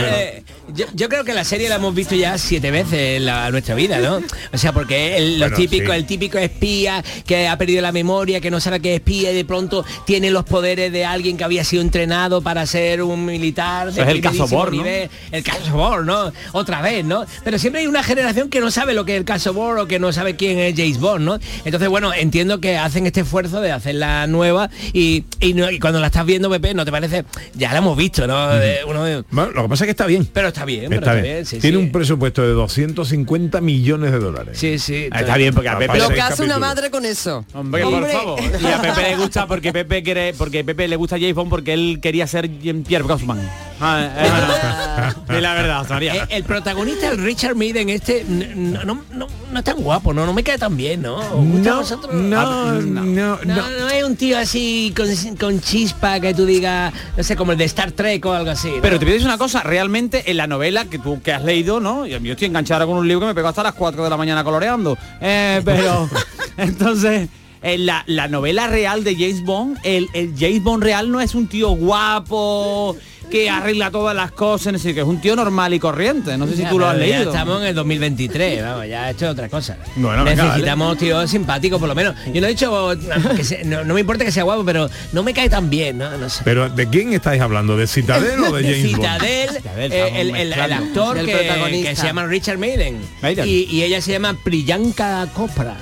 Eh, yo, yo creo que la serie la hemos visto ya siete veces en la- nuestra vida, ¿no? O sea, porque el, los Bueno, típicos, sí. el típico espía que ha perdido la memoria, que no sabe que es espía y de pronto tiene los poderes de alguien que había sido entrenado para ser un militar. de Es el caso Bohr, ¿no? El caso Bohr, ¿no? Otra vez, ¿no? Pero siempre hay una generación que no sabe lo que es el caso Bohr o que no sabe quién es James Bond, ¿no? Entonces, bueno, entiendo que hacen este esfuerzo de hacer la nueva y, y no- y cuando la estás viendo, Pepe, ¿no te parece? Ya la hemos visto, ¿no? Uno de- Bueno, lo que pasa es que está bien. pero está bien, pero Está está bien. bien, sí, Tiene sí. un presupuesto de 250 millones de dólares. Sí, sí. Está bien, porque a Pepe Lo que hace una madre con eso. Hombre, Hombre. por favor. Y a Pepe le gusta porque Pepe quiere, porque Pepe le gusta James Bond porque él quería ser Pierre Brosnan. Ah. Di la verdad, Eh, María. el protagonista, el Richard Madden, este, no, no, no, no es tan guapo, ¿no? No me cae tan bien, ¿no? ¿Os gusta a No, vosotros? no, Ah, no, No, no. no es un tío así con, con chispa que tú digas, no sé, como el de Star Trek o algo así. ¿no? Pero te voy a decir una cosa, realmente en la novela que tú que has leído, ¿no? Yo, estoy enganchado con un libro que me pegó hasta las 4 de la mañana coloreando. Eh, pero entonces en la, la novela real de James Bond, el, el James Bond real no es un tío guapo que arregla todas las cosas, no sé, que es un tío normal y corriente. No sé si Ya, tú lo has ya leído. estamos en el 2023, vamos, ya esto es otra cosa. Bueno, venga, Necesitamos tíos simpáticos, por lo menos. Yo no he dicho, que se- no, no me importa que sea guapo, pero no me cae tan bien, ¿no? No sé. Pero ¿de quién estáis hablando? ¿De Citadel o de James Bond? Citadel, eh, el, el- el mezclando. actor El que, protagonista. que se llama Richard Madden Madden. y, y ella se llama Priyanka Chopra.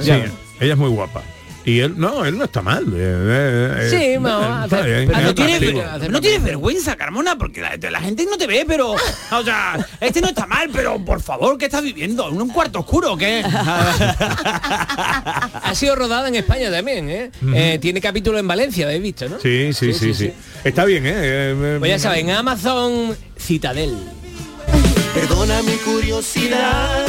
Sí, ella es muy guapa. Y él, no, él no está mal. eh, eh, eh, Sí, no, está bien, no no tienes vergüenza, Carmona, porque la, la gente no te ve, pero... O sea, este no está mal, pero por favor, ¿qué estás viviendo? ¿En un cuarto oscuro o qué? Ha sido rodada en España también, ¿eh? Eh, tiene capítulo en Valencia, ¿habéis visto, no? Sí, sí, sí, sí, Está bien, ¿eh? Pues ya saben, Amazon Citadel. Perdona mi curiosidad.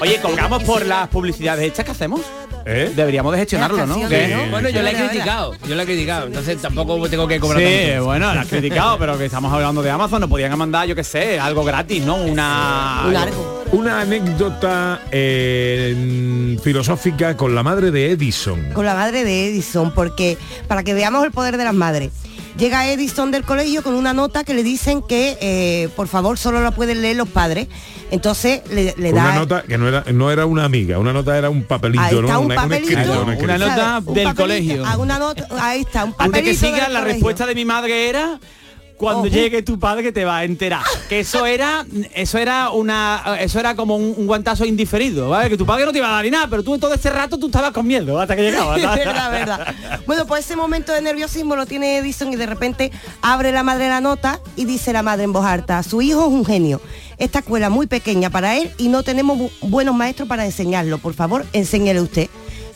Oye, colgamos por las publicidades hechas que hacemos. ¿Eh? Deberíamos de gestionarlo, ¿no? ¿Qué? Bueno, yo la he criticado, yo la he criticado, entonces tampoco tengo que cobrar Sí, tanto. bueno, la has criticado, pero que estamos hablando de Amazon, nos podían mandar, yo qué sé, algo gratis, ¿no? Una... Una anécdota eh, filosófica con la madre de Edison. con la madre de Edison, porque para que veamos el poder de las madres. Llega Edison del colegio con una nota que le dicen que eh, por favor solo la pueden leer los padres. Entonces le, le da Una nota que no era, no era una amiga, una nota era un papelito, Ahí está ¿no? un Una, un papelito. escrito, un escrito. Una nota del papelito, colegio. ah, una nota, ahí está, un Antes que papelito siga, la colegio. respuesta de mi madre era cuando llegue tu padre que te va a enterar. Que eso era, eso era una, eso era como un, un guantazo indiferido, ¿vale? Que tu padre no te iba a dar ni nada, pero tú todo ese rato tú estabas con miedo hasta que llegaba. verdad. Bueno, pues ese momento de nerviosismo lo tiene Edison y de repente abre la madre la nota y dice la madre en voz alta, su hijo es un genio. Esta escuela es muy pequeña para él y no tenemos bu- buenos maestros para enseñarlo. Por favor, enséñele usted.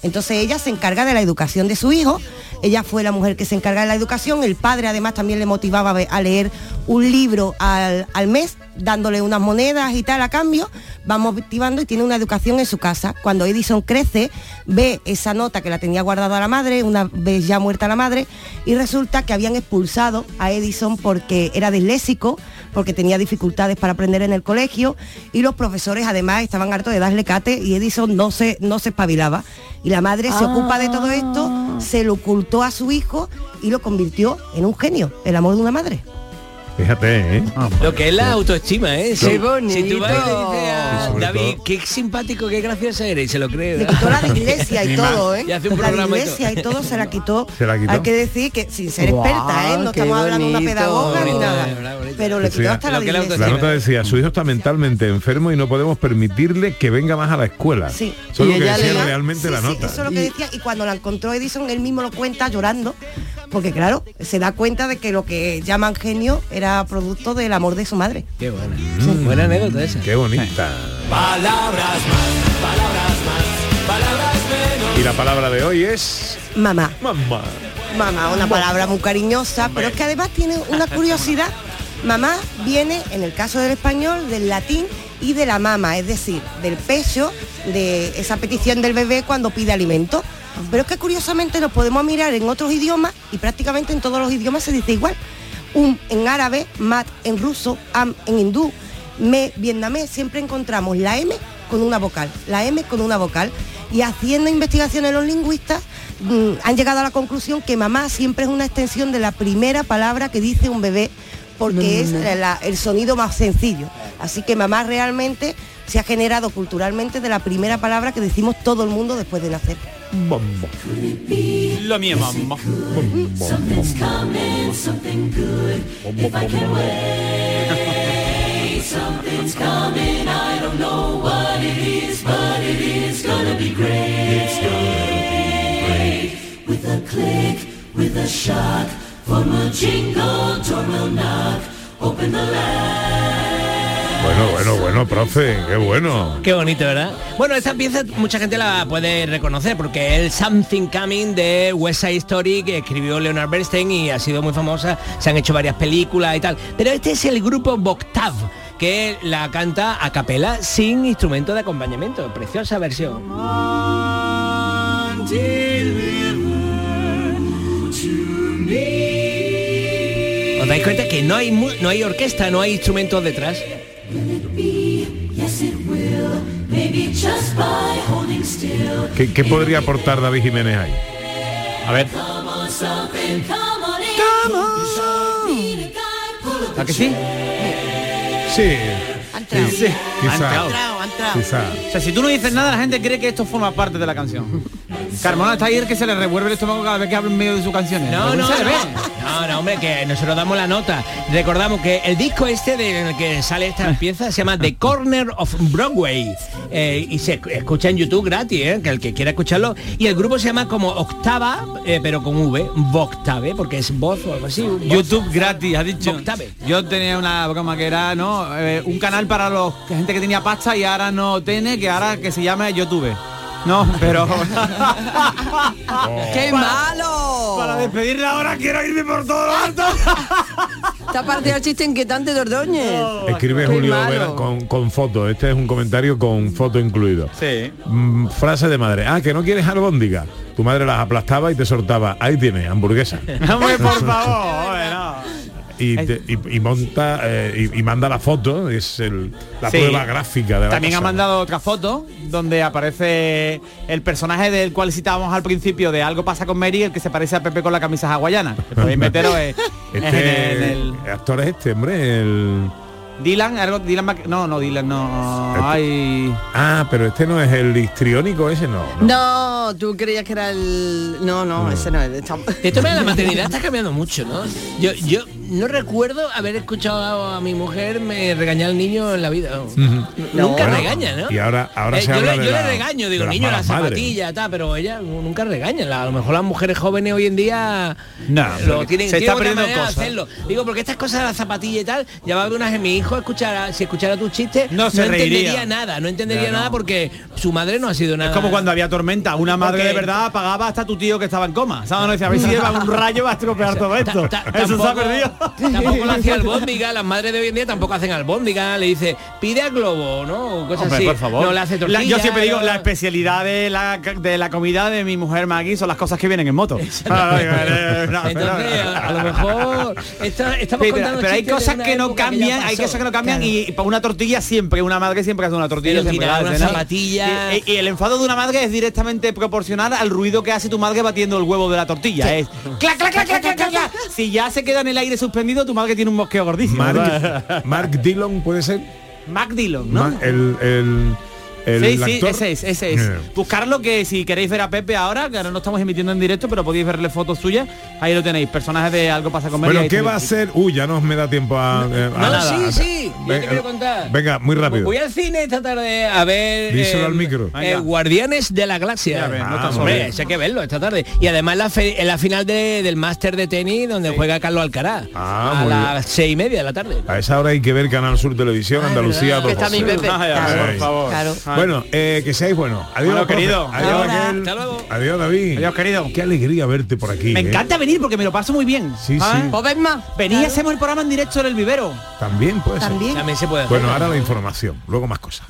Entonces ella se encarga de la educación de su hijo. Ella fue la mujer que se encarga de la educación. El padre además también le motivaba a leer un libro al, al mes, dándole unas monedas y tal a cambio. Va motivando y tiene una educación en su casa. Cuando Edison crece, ve esa nota que la tenía guardada la madre, una vez ya muerta la madre, y resulta que habían expulsado a Edison porque era disléxico, porque tenía dificultades para aprender en el colegio, y los profesores además estaban hartos de darle cate y Edison no se, no se espabilaba. Y la madre se ocupa de todo esto, se lo ocultó a su hijo y lo convirtió en un genio, el amor de una madre. Fíjate, ¿eh? Lo que es la autoestima, ¿eh? Qué Si- bonito. Si tú vas y le dices a Y sobre David, todo- qué simpático, qué gracioso eres, y se lo cree. Le quitó la de iglesia y todo, ¿eh? Y hace un la y iglesia y todo se la quitó. Se la quitó. Hay que decir que sin ser experta, ¿eh? No estamos hablando de una pedagoga ni nada. Pero le quitó hasta la Lo de que la iglesia. La nota decía, su hijo está mentalmente enfermo y no podemos permitirle que venga más a la escuela. Sí. Eso es Y lo que decía le- realmente Sí, la sí, nota. eso es lo que decía. Y cuando la encontró Edison, él mismo lo cuenta llorando. Porque claro, se da cuenta de que lo que llaman genio era producto del amor de su madre. Qué buena. Buena anécdota esa. Qué bonita. Palabras más, palabras más, palabras menos. Y la palabra de hoy es... Mamá. Mamá. Mamá, una palabra muy cariñosa, pero es que además tiene una curiosidad. Mamá viene, en el caso del español, del latín y de la mama, es decir, del pecho, de esa petición del bebé cuando pide alimento. Pero es que curiosamente nos podemos mirar en otros idiomas y prácticamente en todos los idiomas se dice igual. Um en árabe, mat en ruso, am en hindú, me vietnamés, siempre encontramos la M con una vocal, la M con una vocal. Y haciendo investigaciones los lingüistas mm, han llegado a la conclusión que mamá siempre es una extensión de la primera palabra que dice un bebé porque es la- el sonido más sencillo. Así que mamá realmente se ha generado culturalmente de la primera palabra que decimos todo el mundo después de nacer. Lo mío, mamá. Something's coming, something good. If I can wait, something's coming. I don't know what it is, but it is gonna be great. It's gonna be great. With a click, with a shock, from a jingle, door will knock. Open the Bueno, bueno, bueno, profe, qué bueno. Qué bonito, ¿verdad? Bueno, esta pieza mucha gente la puede reconocer porque el Something Coming de West Side Story que escribió Leonard Bernstein y ha sido muy famosa. Se han hecho varias películas y tal. Pero este es el grupo Boktav que la canta a capela sin instrumento de acompañamiento. Preciosa versión. ¿Os dais cuenta que no hay, no hay orquesta, no hay instrumentos detrás? ¿Qué, qué podría aportar David Jiménez ahí? A ver. A guy, pull up ¿A que sí? Sí. quizá. O sea, si tú no dices nada, la gente cree que esto forma parte de la canción. Carmona está ahí el que se le revuelve el estómago cada vez que habla en medio de sus canciones. No, no, se le ve. no, no, no, hombre, que nosotros damos la nota. Recordamos que el disco este de- en el que sale esta pieza se llama The Corner of Broadway eh, y se escucha en YouTube gratis, eh, que el que quiera escucharlo. Y el grupo se llama como Octava, eh, pero con V, Voctave, porque es voz o algo así. voz. YouTube gratis, ha dicho. Octave. Yo tenía una broma que era, ¿no? Un canal para los gente que tenía pasta y ahora no tiene, que ahora que se llama YouTube. No, pero ¡Qué malo! para despedirla ahora quiero irme por todo lo alto. Esta parte del chiste inquietante de Ordóñez. Escribe Qué Julio malo. Vera con, con foto. Este es un comentario con foto incluido. Sí. Mm, frase de madre. Ah, que no quieres albóndiga. Tu madre las aplastaba y te soltaba. Ahí tienes, hamburguesa. Hombre, por favor, hombre, no. Y, te- y- y monta eh, y, y manda la foto. Es el- la Sí. prueba gráfica de la También ha mandado otra foto donde aparece el personaje del cual citábamos al principio de Algo pasa con Mary, el que se parece a Pepe con la camisa hawaiana. Podéis meteros eh, Este en el actor es este, hombre, el. Dylan, algo Dylan Mac- no, no Dylan, no. Ay. Ah, pero este no es el histriónico ese, no. no. No, tú creías que era el... No, no, ese no es. Está- De todas la maternidad está cambiando mucho, ¿no? Yo, yo no recuerdo haber escuchado a mi mujer me regañar al niño en la vida. Nunca Bueno, regaña, ¿no? Y ahora, ahora Eh, se yo habla le, de yo la- le regaño, digo, de niño, la zapatilla, tal, pero ella nunca regaña. A lo mejor las mujeres jóvenes hoy en día No, lo tienen, se tienen está otra de cosas. hacerlo. Digo, porque estas cosas de la zapatilla y tal, ya va a haber unas mi hijo escuchara, si escuchara tus chistes, No se entendería reiría. nada, no entendería Ya, no. nada porque su madre no ha sido nada. Es como cuando había tormenta, una madre Porque- de verdad apagaba hasta tu tío que estaba en coma. ¿Sabes? No decía, a ver si lleva un rayo va a estropear todo esto. Ta- Eso se ha perdido. Tampoco lo hacía albóndiga, las madres de hoy en día tampoco hacen albóndiga, le dice, pide a globo, ¿no? Cosas Hombre, así. por favor. No le hace La- tortilla. yo siempre digo, no- la especialidad de la, de la comida de mi mujer Maggie son las cosas que vienen en moto. Entonces, a, lo mejor está- estamos Sí, pero, contando pero hay cosas que no que cambian, hay cosas que no cambian Claro. y para una tortilla siempre, una madre siempre hace una tortilla. Siempre una zapatilla- Y, y el enfado de una madre es directamente proporcional al ruido que hace tu madre batiendo el huevo de la tortilla. Es clac, clac, clac, clac, clac, clac, clac. Si ya se queda en el aire suspendido, tu madre tiene un mosqueo gordísimo. Mark, Mark Dillon puede ser. Mac Dillon, ¿no? Ma- el, el, el sí, sí, actor. ese es, ese es. Eh. Buscarlo que si queréis ver a Pepe ahora, que ahora no estamos emitiendo en directo, pero podéis verle fotos suyas, ahí lo tenéis, personajes de algo pasa con Mary, Bueno, ¿qué va a hacer? Uy, ya no me da tiempo a... eh, a No, nada. sí, sí, yo te Venga, quiero contar. Venga, muy rápido. Voy al cine esta tarde a ver Díselo al micro. eh. Guardianes de la Galaxia. Ya ves, no estás hombre, solo. ese hay que verlo esta tarde. Y además la, fe- en la final de- del máster de tenis donde juega Carlos Alcaraz Ah, a muy las seis y media de la tarde. A esa hora hay que ver Canal Sur Televisión, Andalucía, verdad. Que está 12. mi Pepe. Ay, ay, Ay. por favor. Claro. Bueno, eh, que seáis buenos. Adiós, Bueno, profe. querido. Adiós, Ahora. Raquel. Hasta luego. Adiós, David. Adiós, querido. Qué alegría verte por aquí. Me ¿eh? encanta venir porque me lo paso muy bien. Sí, ¿sabes? sí. ¿Pues ves más? Venía y hacemos el programa en directo en el vivero. También puede ser. También. También se puede hacer. Bueno, ahora la información. Luego más cosas.